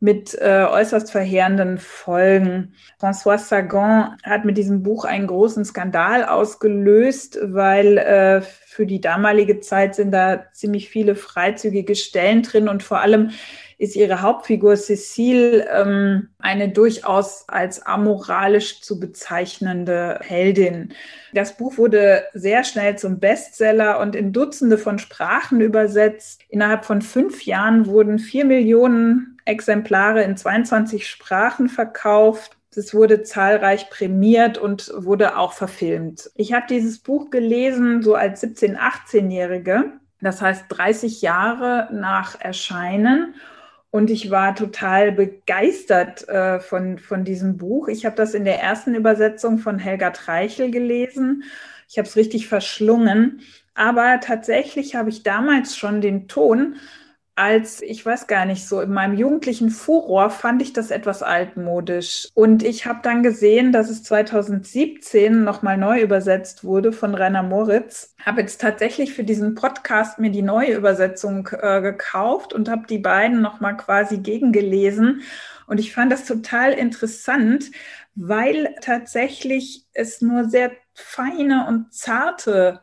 mit äh, äußerst verheerenden Folgen. François Sagan hat mit diesem Buch einen großen Skandal ausgelöst, weil äh, für die damalige Zeit sind da ziemlich viele freizügige Stellen drin und vor allem ist ihre Hauptfigur Cecile ähm, eine durchaus als amoralisch zu bezeichnende Heldin. Das Buch wurde sehr schnell zum Bestseller und in Dutzende von Sprachen übersetzt. Innerhalb von fünf Jahren wurden vier Millionen Exemplare in 22 Sprachen verkauft. Es wurde zahlreich prämiert und wurde auch verfilmt. Ich habe dieses Buch gelesen, so als 17-, 18-Jährige. Das heißt 30 Jahre nach Erscheinen. Und ich war total begeistert äh, von, von diesem Buch. Ich habe das in der ersten Übersetzung von Helga Treichel gelesen. Ich habe es richtig verschlungen. Aber tatsächlich habe ich damals schon den Ton als, ich weiß gar nicht, so in meinem jugendlichen Furor fand ich das etwas altmodisch. Und ich habe dann gesehen, dass es 2017 nochmal neu übersetzt wurde von Rainer Moritz. Habe jetzt tatsächlich für diesen Podcast mir die neue Übersetzung äh, gekauft und habe die beiden nochmal quasi gegengelesen. Und ich fand das total interessant, weil tatsächlich es nur sehr feine und zarte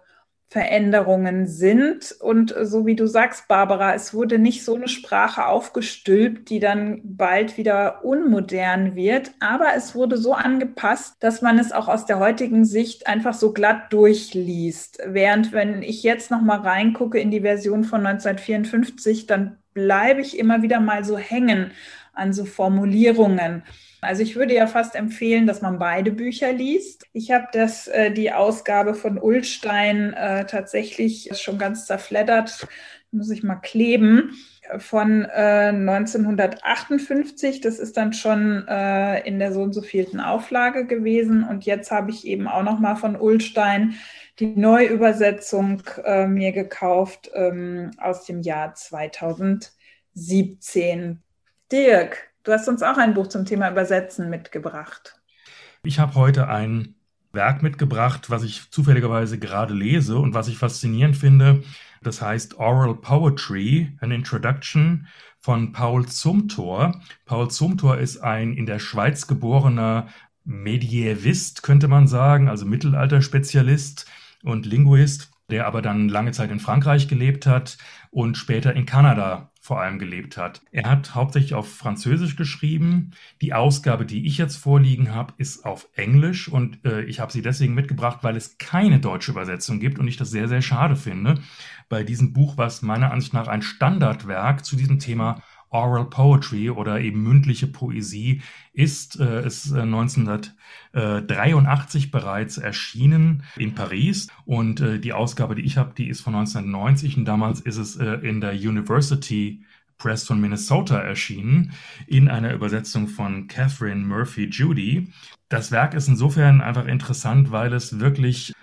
Veränderungen sind. Und so wie du sagst, Barbara, es wurde nicht so eine Sprache aufgestülpt, die dann bald wieder unmodern wird, aber es wurde so angepasst, dass man es auch aus der heutigen Sicht einfach so glatt durchliest. Während wenn ich jetzt noch mal reingucke in die Version von 1954, dann bleibe ich immer wieder mal so hängen an so Formulierungen. Also ich würde ja fast empfehlen, dass man beide Bücher liest. Ich habe das äh, die Ausgabe von Ullstein äh, tatsächlich schon ganz zerfleddert, muss ich mal kleben von äh, 1958. Das ist dann schon äh, in der so und so vielten Auflage gewesen. Und jetzt habe ich eben auch noch mal von Ullstein die Neuübersetzung äh, mir gekauft ähm, aus dem Jahr 2017. Dirk, Du hast uns auch ein Buch zum Thema Übersetzen mitgebracht. Ich habe heute ein Werk mitgebracht, was ich zufälligerweise gerade lese und was ich faszinierend finde. Das heißt Oral Poetry, an Introduction von Paul Zumthor. Paul Zumthor ist ein in der Schweiz geborener Medievist, könnte man sagen, also Mittelalterspezialist und Linguist, der aber dann lange Zeit in Frankreich gelebt hat und später in Kanada vor allem gelebt hat. Er hat hauptsächlich auf Französisch geschrieben. Die Ausgabe, die ich jetzt vorliegen habe, ist auf Englisch und äh, ich habe sie deswegen mitgebracht, weil es keine deutsche Übersetzung gibt und ich das sehr, sehr schade finde. Bei diesem Buch, was meiner Ansicht nach ein Standardwerk zu diesem Thema Oral Poetry oder eben mündliche Poesie ist, äh, ist äh, 1983 bereits erschienen in Paris und äh, die Ausgabe, die ich habe, die ist von 1990 und damals ist es äh, in der University Press von Minnesota erschienen, in einer Übersetzung von Catherine Murphy Judy. Das Werk ist insofern einfach interessant, weil es wirklich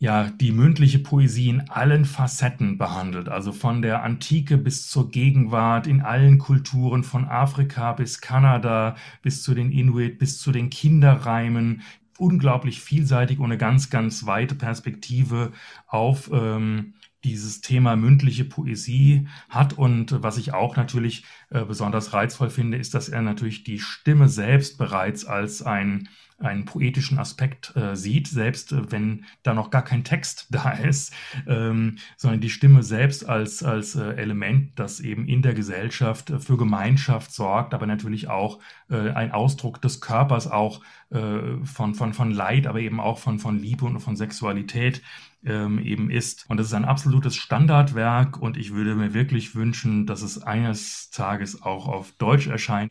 ja die mündliche Poesie in allen Facetten behandelt, also von der Antike bis zur Gegenwart, in allen Kulturen, von Afrika bis Kanada, bis zu den Inuit, bis zu den Kinderreimen, unglaublich vielseitig und eine ganz, ganz weite Perspektive auf ähm, dieses Thema mündliche Poesie hat. Und was ich auch natürlich äh, besonders reizvoll finde, ist, dass er natürlich die Stimme selbst bereits als ein einen poetischen Aspekt äh, sieht, selbst äh, wenn da noch gar kein Text da ist, ähm, sondern die Stimme selbst als, als äh, Element, das eben in der Gesellschaft für Gemeinschaft sorgt, aber natürlich auch äh, ein Ausdruck des Körpers, auch äh, von, von, von Leid, aber eben auch von, von Liebe und von Sexualität ähm, eben ist. Und das ist ein absolutes Standardwerk und ich würde mir wirklich wünschen, dass es eines Tages auch auf Deutsch erscheint.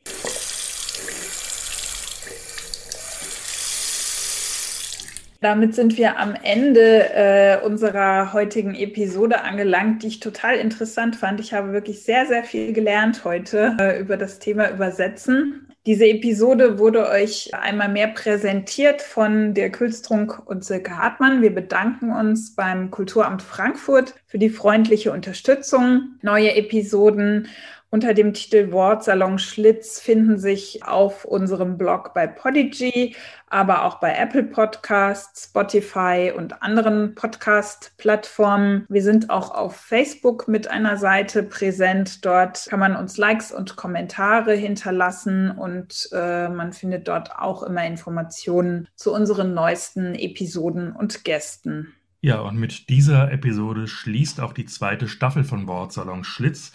Damit sind wir am Ende äh, unserer heutigen Episode angelangt, die ich total interessant fand. Ich habe wirklich sehr, sehr viel gelernt heute äh, über das Thema Übersetzen. Diese Episode wurde euch einmal mehr präsentiert von der Külstrunk und Silke Hartmann. Wir bedanken uns beim Kulturamt Frankfurt für die freundliche Unterstützung. Neue Episoden unter dem Titel Wortsalon Schlitz finden sich auf unserem Blog bei Podigy, aber auch bei Apple Podcasts, Spotify und anderen Podcast-Plattformen. Wir sind auch auf Facebook mit einer Seite präsent. Dort kann man uns Likes und Kommentare hinterlassen und äh, man findet dort auch immer Informationen zu unseren neuesten Episoden und Gästen. Ja, und mit dieser Episode schließt auch die zweite Staffel von Wortsalon Schlitz.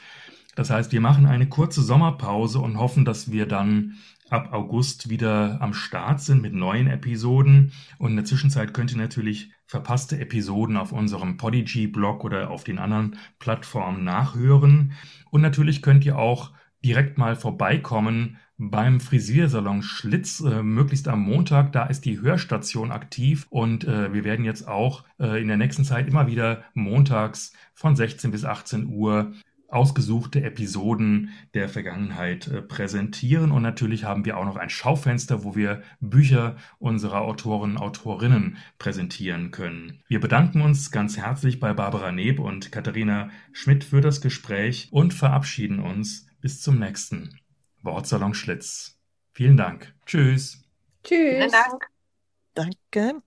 Das heißt, wir machen eine kurze Sommerpause und hoffen, dass wir dann ab August wieder am Start sind mit neuen Episoden. Und in der Zwischenzeit könnt ihr natürlich verpasste Episoden auf unserem Podigy-Blog oder auf den anderen Plattformen nachhören. Und natürlich könnt ihr auch direkt mal vorbeikommen beim Frisiersalon Schlitz, äh, möglichst am Montag. Da ist die Hörstation aktiv und äh, wir werden jetzt auch äh, in der nächsten Zeit immer wieder montags von 16 bis 18 Uhr ausgesuchte Episoden der Vergangenheit äh, präsentieren. Und natürlich haben wir auch noch ein Schaufenster, wo wir Bücher unserer Autoren und Autorinnen präsentieren können. Wir bedanken uns ganz herzlich bei Barbara Neb und Katharina Schmidt für das Gespräch und verabschieden uns bis zum nächsten Wortsalon Schlitz. Vielen Dank. Tschüss. Tschüss. Vielen Dank. Danke.